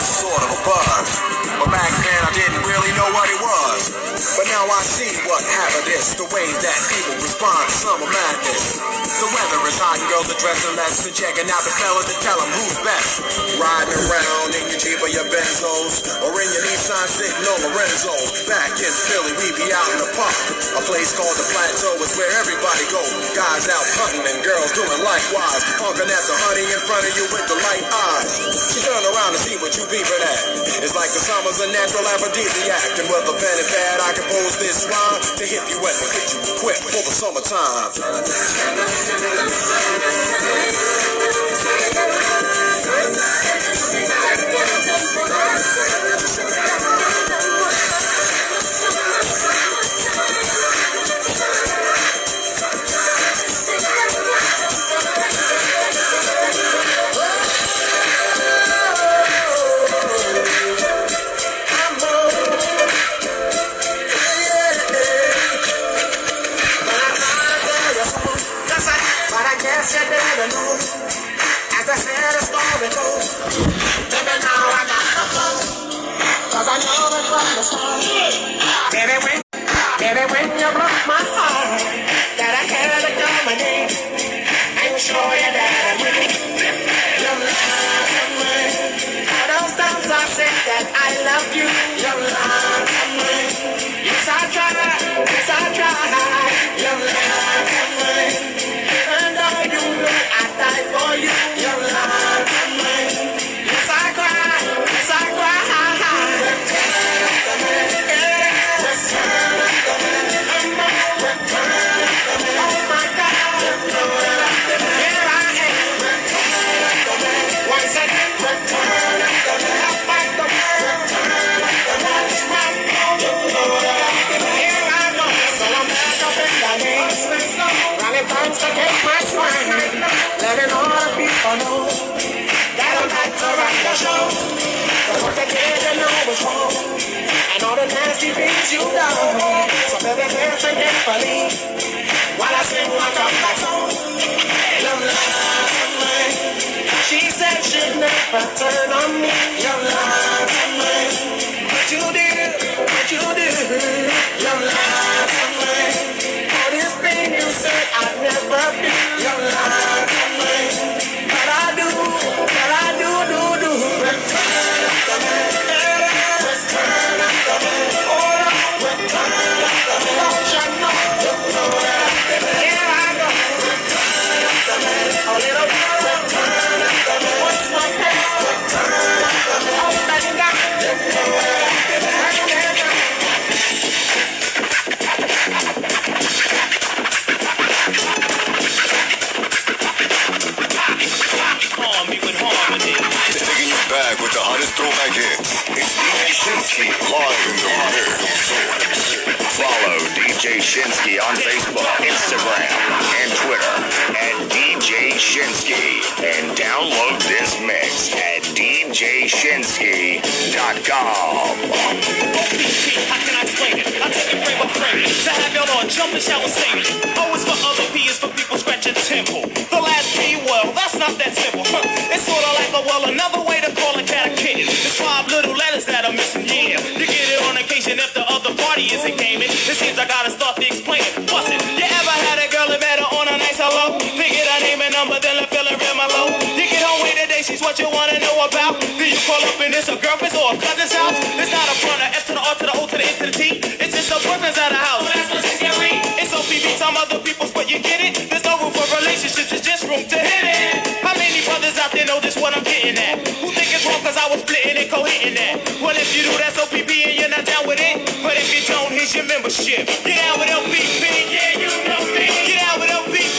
Sort of a buzz. Back then I didn't really know what it was. But now I see what happened is the way that people respond to summer madness. The weather is hot and girls are dressing less and checking out the fellas to tell them who's best. Riding around in your Jeep or your Benzos or in your Nissan sitting on Lorenzo's. Back in Philly, we be out in the park. A place called the Plateau is where everybody go. Guys out hunting and girls doing likewise. Honking at the honey in front of you with the light eyes. She turn around to see what you beeping at. It's like the summer's a natural aphrodisiac. And with a pen and pad, I compose this rhyme to hit you wet and get you equipped for the summertime. Story all the you done. So baby, get funny. While I sing my comeback song. Your love and mine. She said she'd never turn on me. Your love and mine. But you did, but you did. Your love jumping shower singing. O is for other, P is for people scratching temple. The last P, well, that's not that simple. Huh. It's sort of like a well, another way to call a cat a kitten. It's five little letters that are missing, yeah. You get it on occasion if the other party isn't gaming. It seems I gotta start to explain it. What's it? You ever had a girl that met her on a nice hello? Figured her name and number, then left feeling real mellow. You get home with today, she's what you wanna know about. Then you call up and it's a girlfriend's or a cousin's house. It's not a front, a F to the R to the O to the N to the T. It's a boyfriend's at the house. That's what she's getting. It's OPP, some other people's, but you get it. There's no room for relationships, it's just room to hit it. How many brothers out there know this what I'm getting at? Who think it's wrong cause I was splitting and co-hitting that? Well, if you do, that's OPP and you're not down with it. But if you don't, here's your membership. Get out with LPP. Yeah, you know me. Get out with LPP.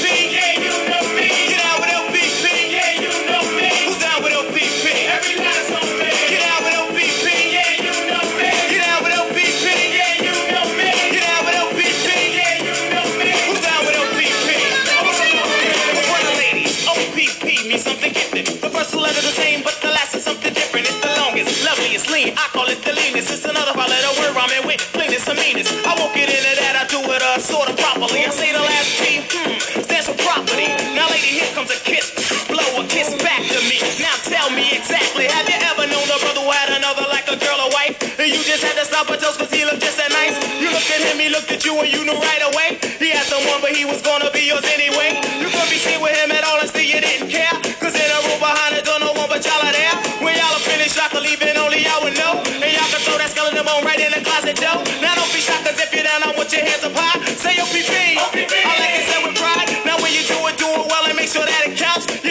Leanest. It's another five letter word rhyming with cleanest and meanest. I won't get into that. I do it uh, sort of properly. I say the last P, hmm, stands for property. Now, lady, here comes a kiss. Blow a kiss back to me. Now tell me exactly. Have you ever known a brother who had another like a girl or wife? And you just had to stop her toes cause he looked just that nice. You looked at him, he looked at you, and you knew right away. He had someone, but he was gonna be yours anyway. You could be seen with him at all and still you didn't care. Cause in a room behind the door, no one but y'all are there. When y'all are finished, y'all can leave it, only y'all would know. And y'all can throw that skeleton bone right in the closet door. Now don't be shocked cause if you're down, I want your hands up high. Say OPP. I like it said with pride. Now when you do it, do it well and make sure that it counts.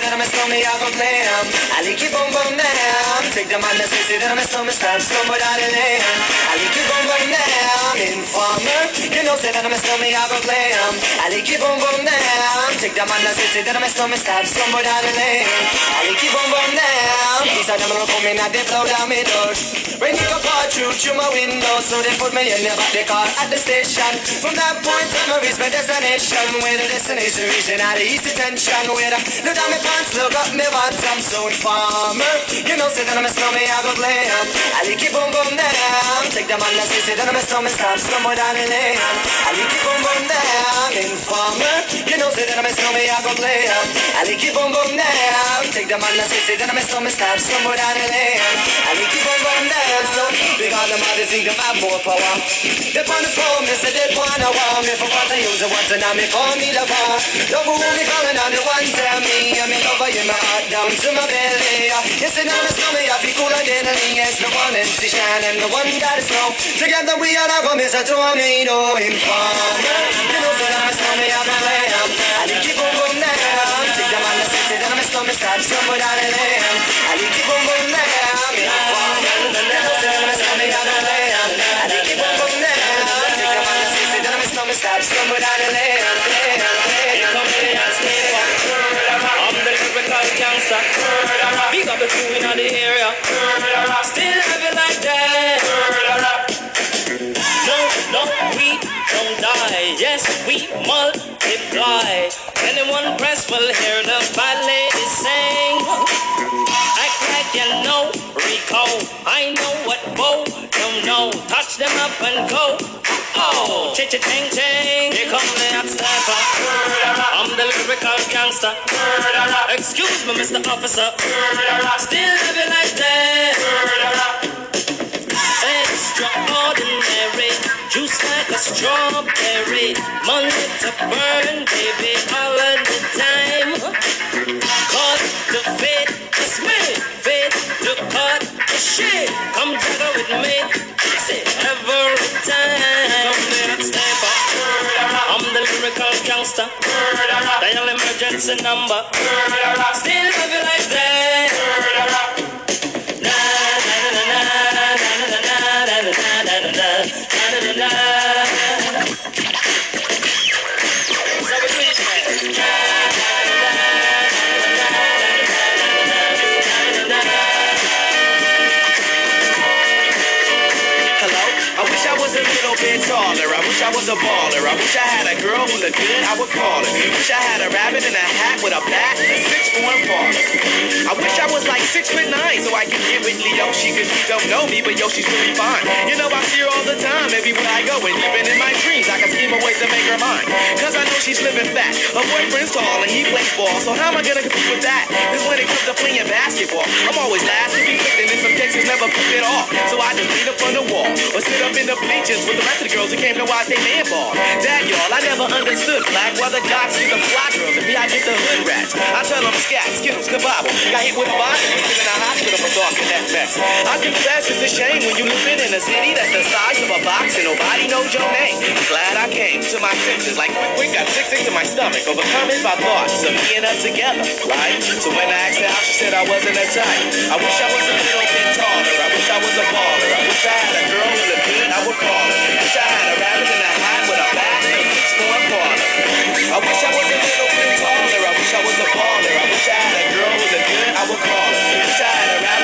That I'm a on the album plan. Ali ki bom bom nam. Take the man nasi sidan me som stab som bodan elem. Ali ki bom bom nam. Informer, you know sidan me som the album plan. Ali ki bom bom nam. Tek da man nasi sidan me som stab som bodan elem. Ali ki bom bom nam. Isa da man kom in at the blow down my doors. When you apart through through my window, so they put me in the back the car at the station. From that point on, I reached my destination. Where the destination is, and I easy tension. Where the look down my pants, look up my bottom. So informer, you know, say that I'm a snowman, I go blam. I like it boom boom down. Take the man that say that I'm a snowman, stop somewhere down the lane. I like it boom boom down. Informer, you know, say that I'm a snowman, I go blam. I like it boom boom down. Take the man that say that I'm a snowman, stop somewhere down the lane. I like it boom boom down. So because the mother think them have more power. They on the phone, they say they wanna wow me for what I use it once and now me call me lover. Love who me calling on the one tell me I'm in love in my heart down to my belly. Yes, and now it's coming up, be cooler than a ring. Yes, the one in the shine and the one that is snow. Together we are not gonna miss a tornado in farmer. You know that I'm a snowman, I'm a lamb. I need keep on going down. Take the man that says it, I'm a snowman, stop somewhere down the lane. I need keep Yes, we multiply. Anyone press will hear the ballet sing. Act like you know, Rico. I know what Bo don't know. Touch them up and go. Oh, ching ching ching. Here come the hot sniper. I'm the lyrical gangster. Excuse me, Mr. Officer. Still living like that. Extraordinary, juice like a strawberry. Money to burn, baby, all of the time. Cause the fit is me, fit to cut the shit. Come juggle with me, say every time. I'm the lyrical gangster. Dial emergency number. Still living like that. Was a baller. I wish I had a girl who looked good, I would call her. Wish I had a rabbit in a hat with a bat and a six four baller. I wish I was like six foot nine so I could get with Leo. She she don't know me, but yo, she's really fine. You know I see her all the time, everywhere I go, and even in my dreams, I can scheme a way to make her mine. Cause I know she's living fat. Her boyfriend's tall and he plays ball, so how am I gonna compete with that? Cause when it comes to playing basketball, I'm always last to be picked, and in some cases never pick it off. So I just lean up on the wall or sit up in the bleachers with the rest of the girls who came to watch That y'all, I never understood black why the jocks get the fly girls and me I get the hood rats. I tell them scat, skittles, kabobble. Got hit with a bottle, in a hospital for talking that mess. I confess it's a shame when you living in a city that's the size of a box and nobody knows your name. Glad I came to my senses like quick, quick, got sick, sick to my stomach, overcoming by thoughts of and her together, right? So when I asked her she said I wasn't a type. I wish I was a little bit taller. I wish I was a baller. I wish I had a girl who looked good, I would call her. Wish I had a rabbit in a I wish I was a little bit taller. I wish I was a baller. I wish I had a girl who looked good, I would call her. Wish I had a a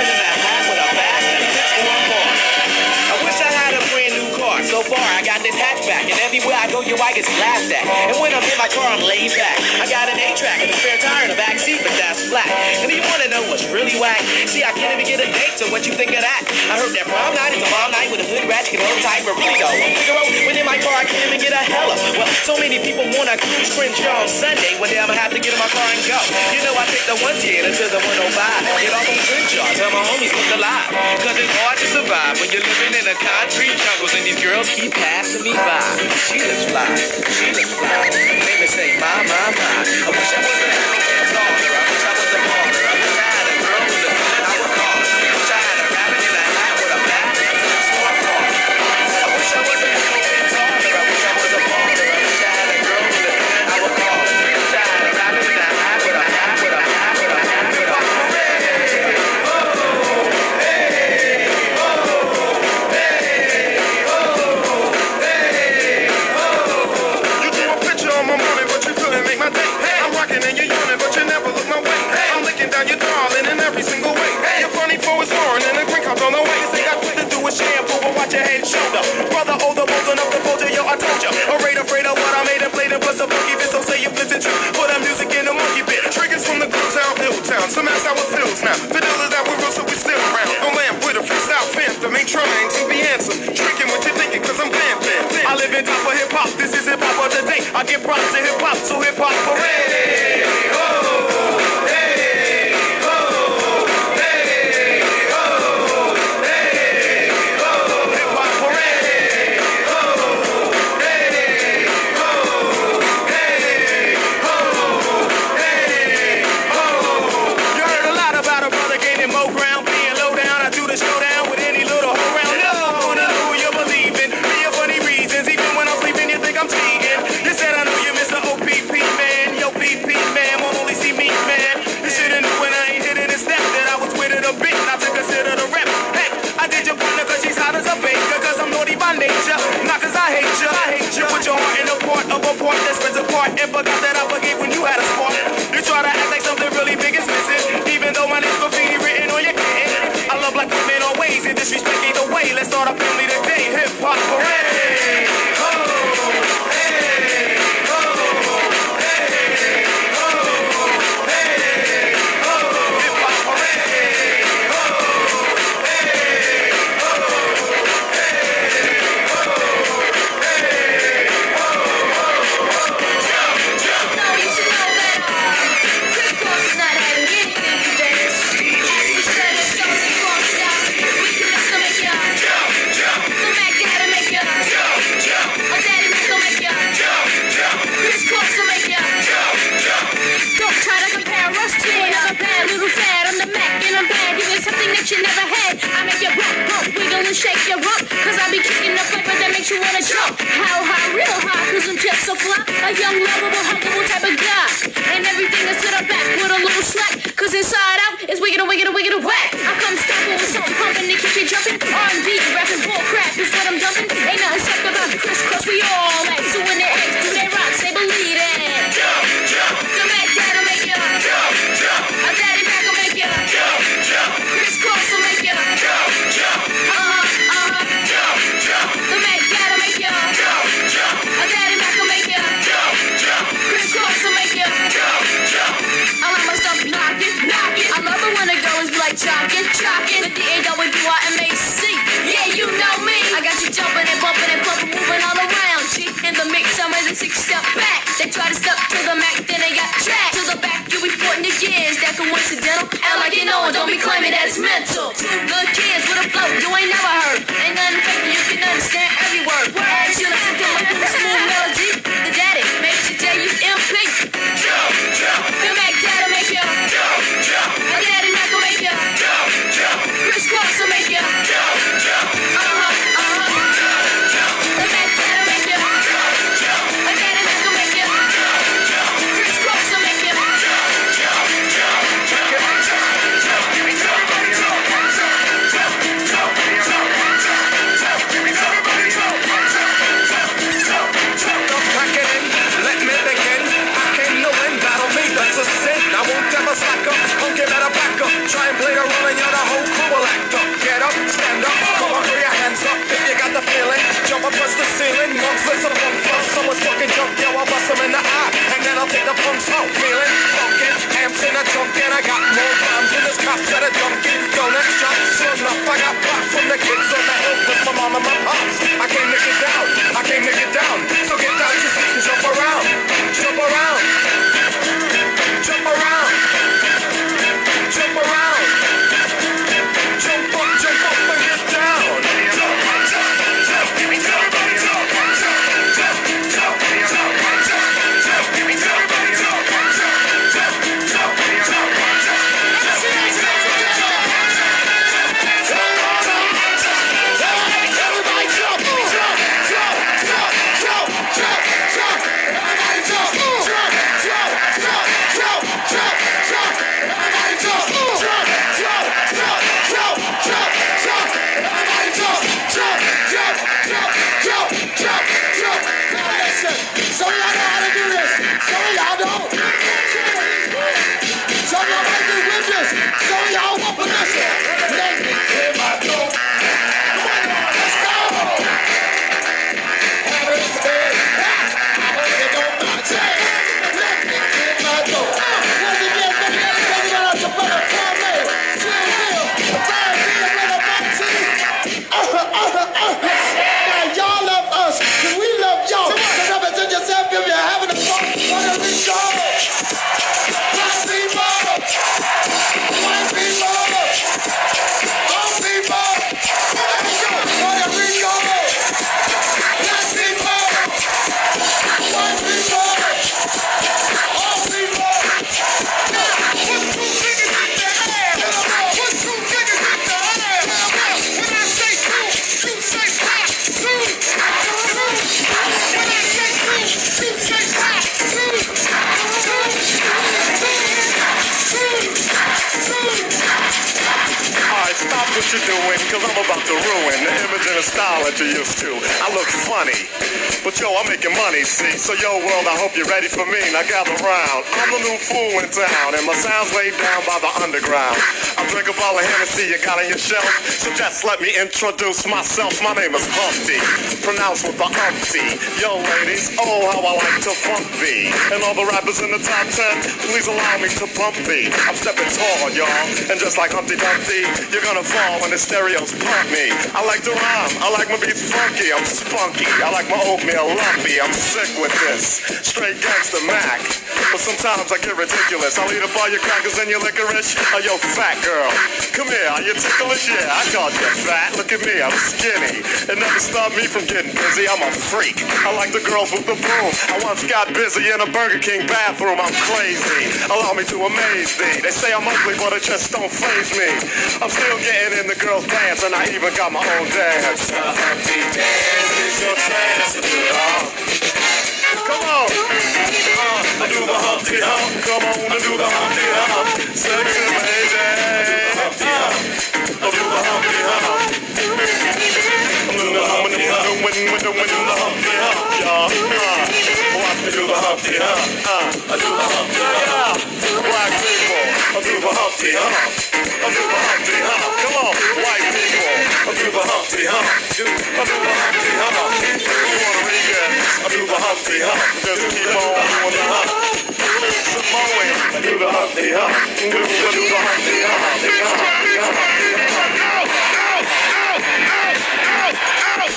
I go, your wife gets laughed at. And when I'm in my car, I'm laid back. I got an A-track and a spare tire in the back seat, but that's flat. And do you want to know what's really whack? See, I can't even get a date, so what you think of that? I heard that prom night is a bomb night with a hood rat, you can hold tight, but really though, Figaro, when in my car, I can't even get a hella. Well, so many people want a cruise Crenshaw on Sunday, one day I'm gonna have to get in my car and go. You know, I take the 110 until the 105. Get off on Crenshaw, tell my homies look alive. Cause it's hard to survive when you're living in a concrete jungles and these girls keep passing me by. Looks fly, she looks fly. Make me say, my, my, my. I wish I was a little up the culture, yo, I told ya. I'm right afraid of what I made and played and plus a boogie bit, so say you listen true. Put that music in a monkey bit. Triggers from the glue town, hill town. Some ass I was pills now. Fidel is out with real, so we still around. On land with a freestyle phantom. Ain't trying to be handsome. Tricking what you thinking, cause I'm bam bam. I live in top of hip hop, this is hip hop of the day. I get props to hip hop, so hip hop parade. young man. You doing, cause I'm about to ruin the image and the style that you're used to. I look funny, but yo, I'm making money, see? So yo, world, I hope you're ready for me. Now gather round. I'm the new fool in town, and my sound's laid down by the underground. I drink a bottle of Hennessy you got on your shelf, so just let me introduce myself. My name is Humpty, pronounced with the umpty. Yo, ladies, oh, how I like to funk thee. And all the rappers in the top ten, please allow me to pump thee. I'm stepping tall, y'all, and just like Humpty Dumpty, you're gonna fall when the pump me. I like to rhyme, I like my beats funky, I'm spunky. I like my oatmeal lumpy, I'm sick with this. Straight gangster Mac. But sometimes I get ridiculous. I'll eat up all your crackers and your licorice. Oh, yo, fat girl, come here. Are you ticklish? Yeah, I called you fat. Look at me, I'm skinny. It never stopped me from getting busy. I'm a freak. I like the girls with the boom. I once got busy in a Burger King bathroom. I'm crazy. Allow me to amaze thee. They say I'm ugly, but it just don't phase me. I'm still getting in the girls' dance, and I even got my own dance. Humpty dance is your chance to do it all. Come on. Uh, I do the Humpty Hump. Come on and do the Humpty Hump. Sexy lady. Uh, I do the Humpty Hump. I'm doing the Humpty Hump. When, when, the Humpty Hump, y'all. Uh, watch me do the Humpty Hump. Uh, I do the Humpty Hump. Black people, I do the Humpty Hump. I do the Humpty Hump. Come on, white people, I do the Humpty Hump. I do the Humpty Hump. Puerto Ricans, I do the Humpty Hump. Just keep on doing the hump. Samoan, I do the Humpty Hump. I do the Humpty Hump.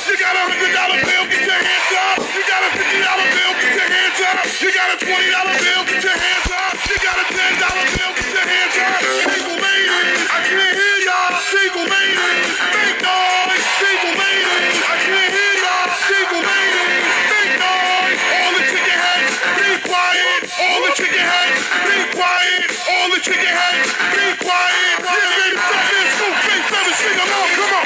You got a hundred dollar bill, get your hands up. You got a fifty dollar bill, get your hands up. You got a twenty dollar bill, get your hands up. You got a ten dollar bill, get your hands up. Single ladies, I can't y'all. Single ladies, make noise. Single ladies, I can't hear y'all. Single ladies, make noise. All the chicken heads, be quiet. All the chicken heads, be quiet. All the chicken heads, be quiet. Yeah, baby, stop this. Go, face, let me sing along. Come on.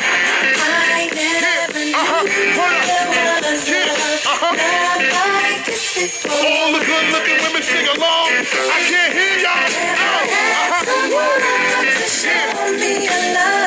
Uh-huh. Hold up. Yeah. Uh-huh. All the good looking women sing along. I can't hear y'all. Push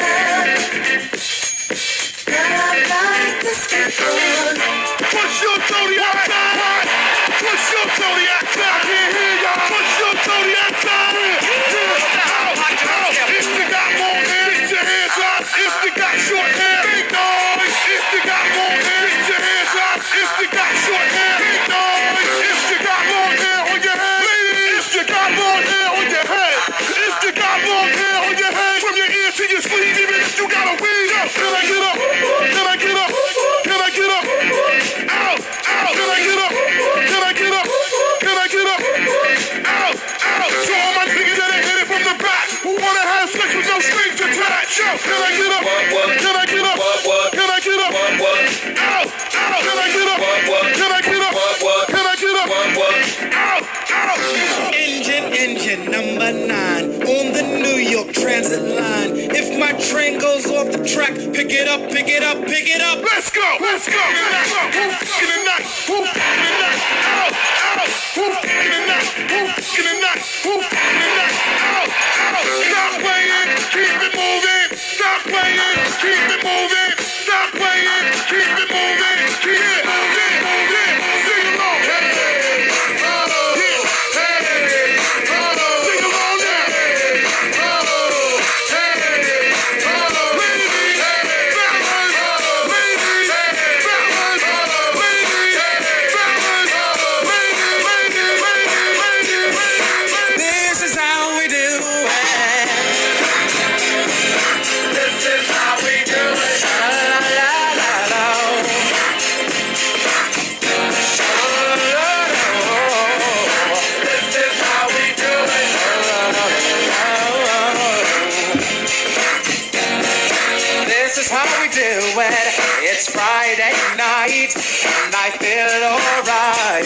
pick it up, I feel alright.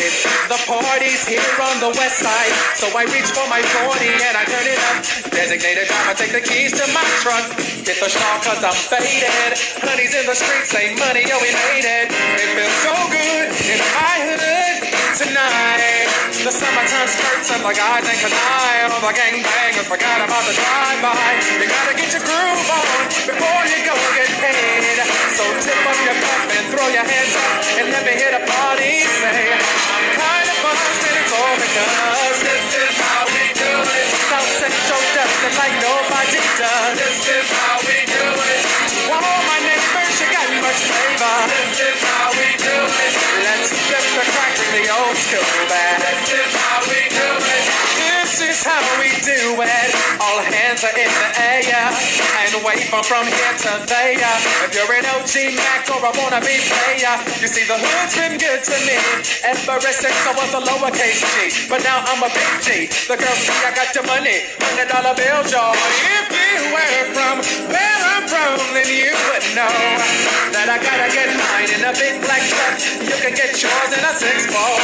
The party's here on the west side, so I reach for my 40 and I turn it up. Designated driver, take the keys to my truck. Hit the straw cause I'm faded. Honey's in the streets, say money, yo, we made it. It feels so good in my hood tonight. The summertime skirts and the guys in canine. All the gangbangers forgot about the drive-by. You gotta get your groove on before you go get paid. So tip up your cup and throw your hands up and let me hear the party say, I'm kind of buzzed and it's all because this is how we do it. South Central does it like nobody does. This is how we do it. All in the air and wave from from here to there. If you're an OG Mac or a wannabe player, you see the hood's been good to me ever since I was a lowercase G. But now I'm a big G. The girls see I got the money, hundred dollar bill, y'all. If you were from where I'm from, then you would know that I gotta get mine in a big black truck. You can get yours in a six four.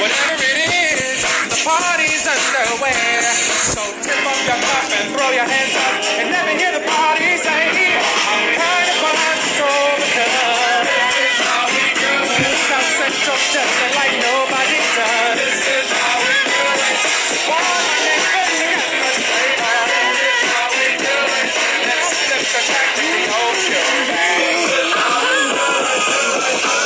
Whatever it is, party's underway. So tip up your cup and throw your hands up and me hear the party say, I'm kind of behind because this is how we do it. South Central it like nobody does. This is how we do it. All my neighbors, you got much flavor. This is how we do it. Let's flip the track to the old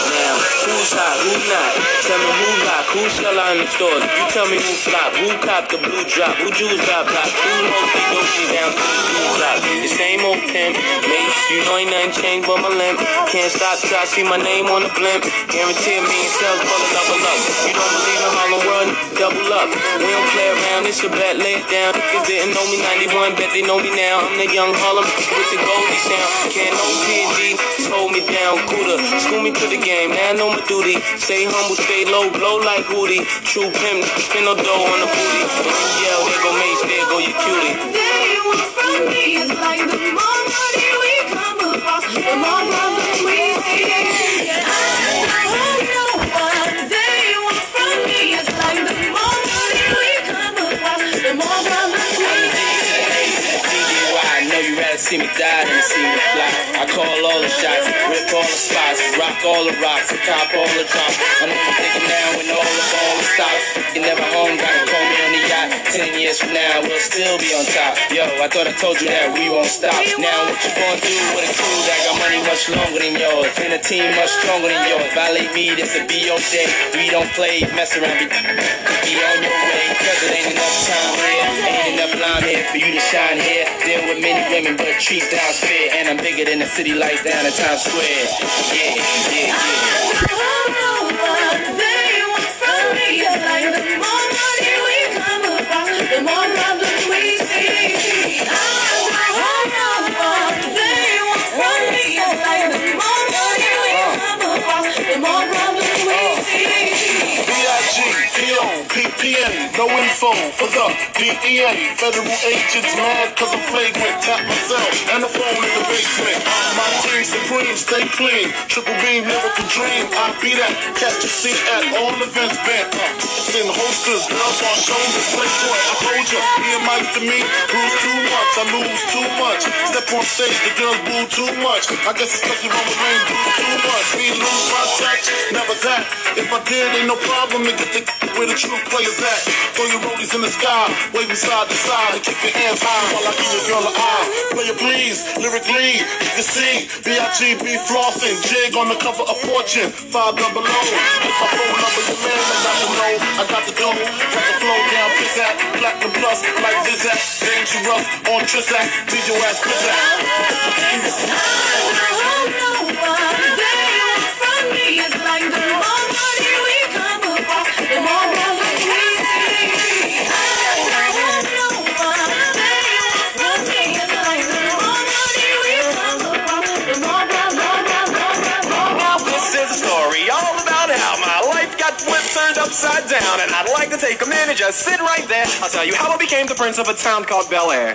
Now, who's hot, who not? Tell me who lock, who sell out in the stores. You tell me who flop, who cop the blue drop, who Jews got blocked, who mostly dopey down to the blue block. The same old pimp, mace, you know ain't nothing changed but my limp. Can't stop till I see my name on the blimp. Guarantee a million sales, pull it double up. You don't believe in Harlem World, double up. We don't play around, it's a bet, lay it down. Niggas didn't know me 91, bet they know me now. I'm the young Harlem with the Goldie sound. Can't no PD, hold me down, cooler. School me to the game, now I know my duty. Stay humble, stay low, blow like Hootie. True pimp, spin no dough on the booty. Yeah, there go Mace, there go your cutie. They like the more money we come across, the more problems we see. See me die than see me fly. I call all the shots, rip all the spots, rock all the rocks, and cop all the drops. I'm thinking now when all the ball stops. You never home, gotta call me on the yacht. Ten years from now, we'll still be on top. Yo, I thought I told you that we won't stop. Now what you gonna do with a crew that got money much longer than yours? And a team much stronger than yours. Violate me, this a be your day. We don't play, mess around, be, be on your way. Cause it ain't enough time here, ain't enough line here for you to shine here. Deal with many women, but treat down fair. And I'm bigger than the city lights down in Times Square. Yeah, yeah, yeah. The more problems we no info for the DEA. Federal agents mad cause I'm flagrant. Tap myself and the phone in the basement. My team supreme, stay clean. Triple beam, miracle dream. I be that. Catch a seat at all events bent. In holsters, girls on shoulders. Playboy, I told you. Me and Mike to me, lose too much. I lose too much. Step on stage, the girls boo too much. I guess it's cause you run with rain, do too much. Me lose my touch, never that. If I did, ain't no problem. And get the where the true players at. Throw your rollies in the sky, waving side to side, and keep your hands high while I give your girl an eye. Player please, lyrically, you can see B.I.G.B. flossing, jig on the cover of Fortune, five double O. If my phone number your man, I got to know, I got to go. Got the flow down, piss at, platinum plus, like this at, dangerous on Trisac, your ass piss Now and I'd like to take a minute, just sit right there. I'll tell you how I became the prince of a town called Bel Air.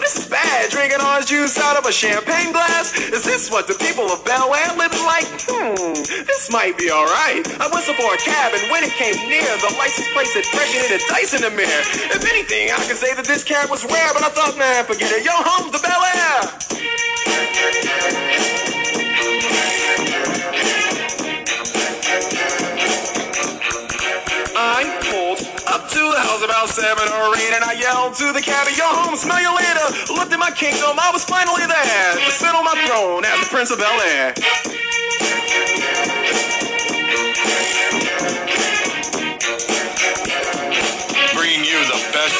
this is bad. Drinking orange juice out of a champagne glass. Is this what the people of Bel Air living like? Hmm, this might be alright. I whistled for a cab, and when it came near, the license plate said pregnant and dice in the mirror. If anything, I could say that this cab was rare, but I thought, man, forget it. Yo, home's the Bel Air. I pulled up to the house about seven or eight, and I yelled to the cabby, "Yo, home, smell you later." Looked at my kingdom, I was finally there sit on my throne as the Prince of Bel Air. Bringing you the best.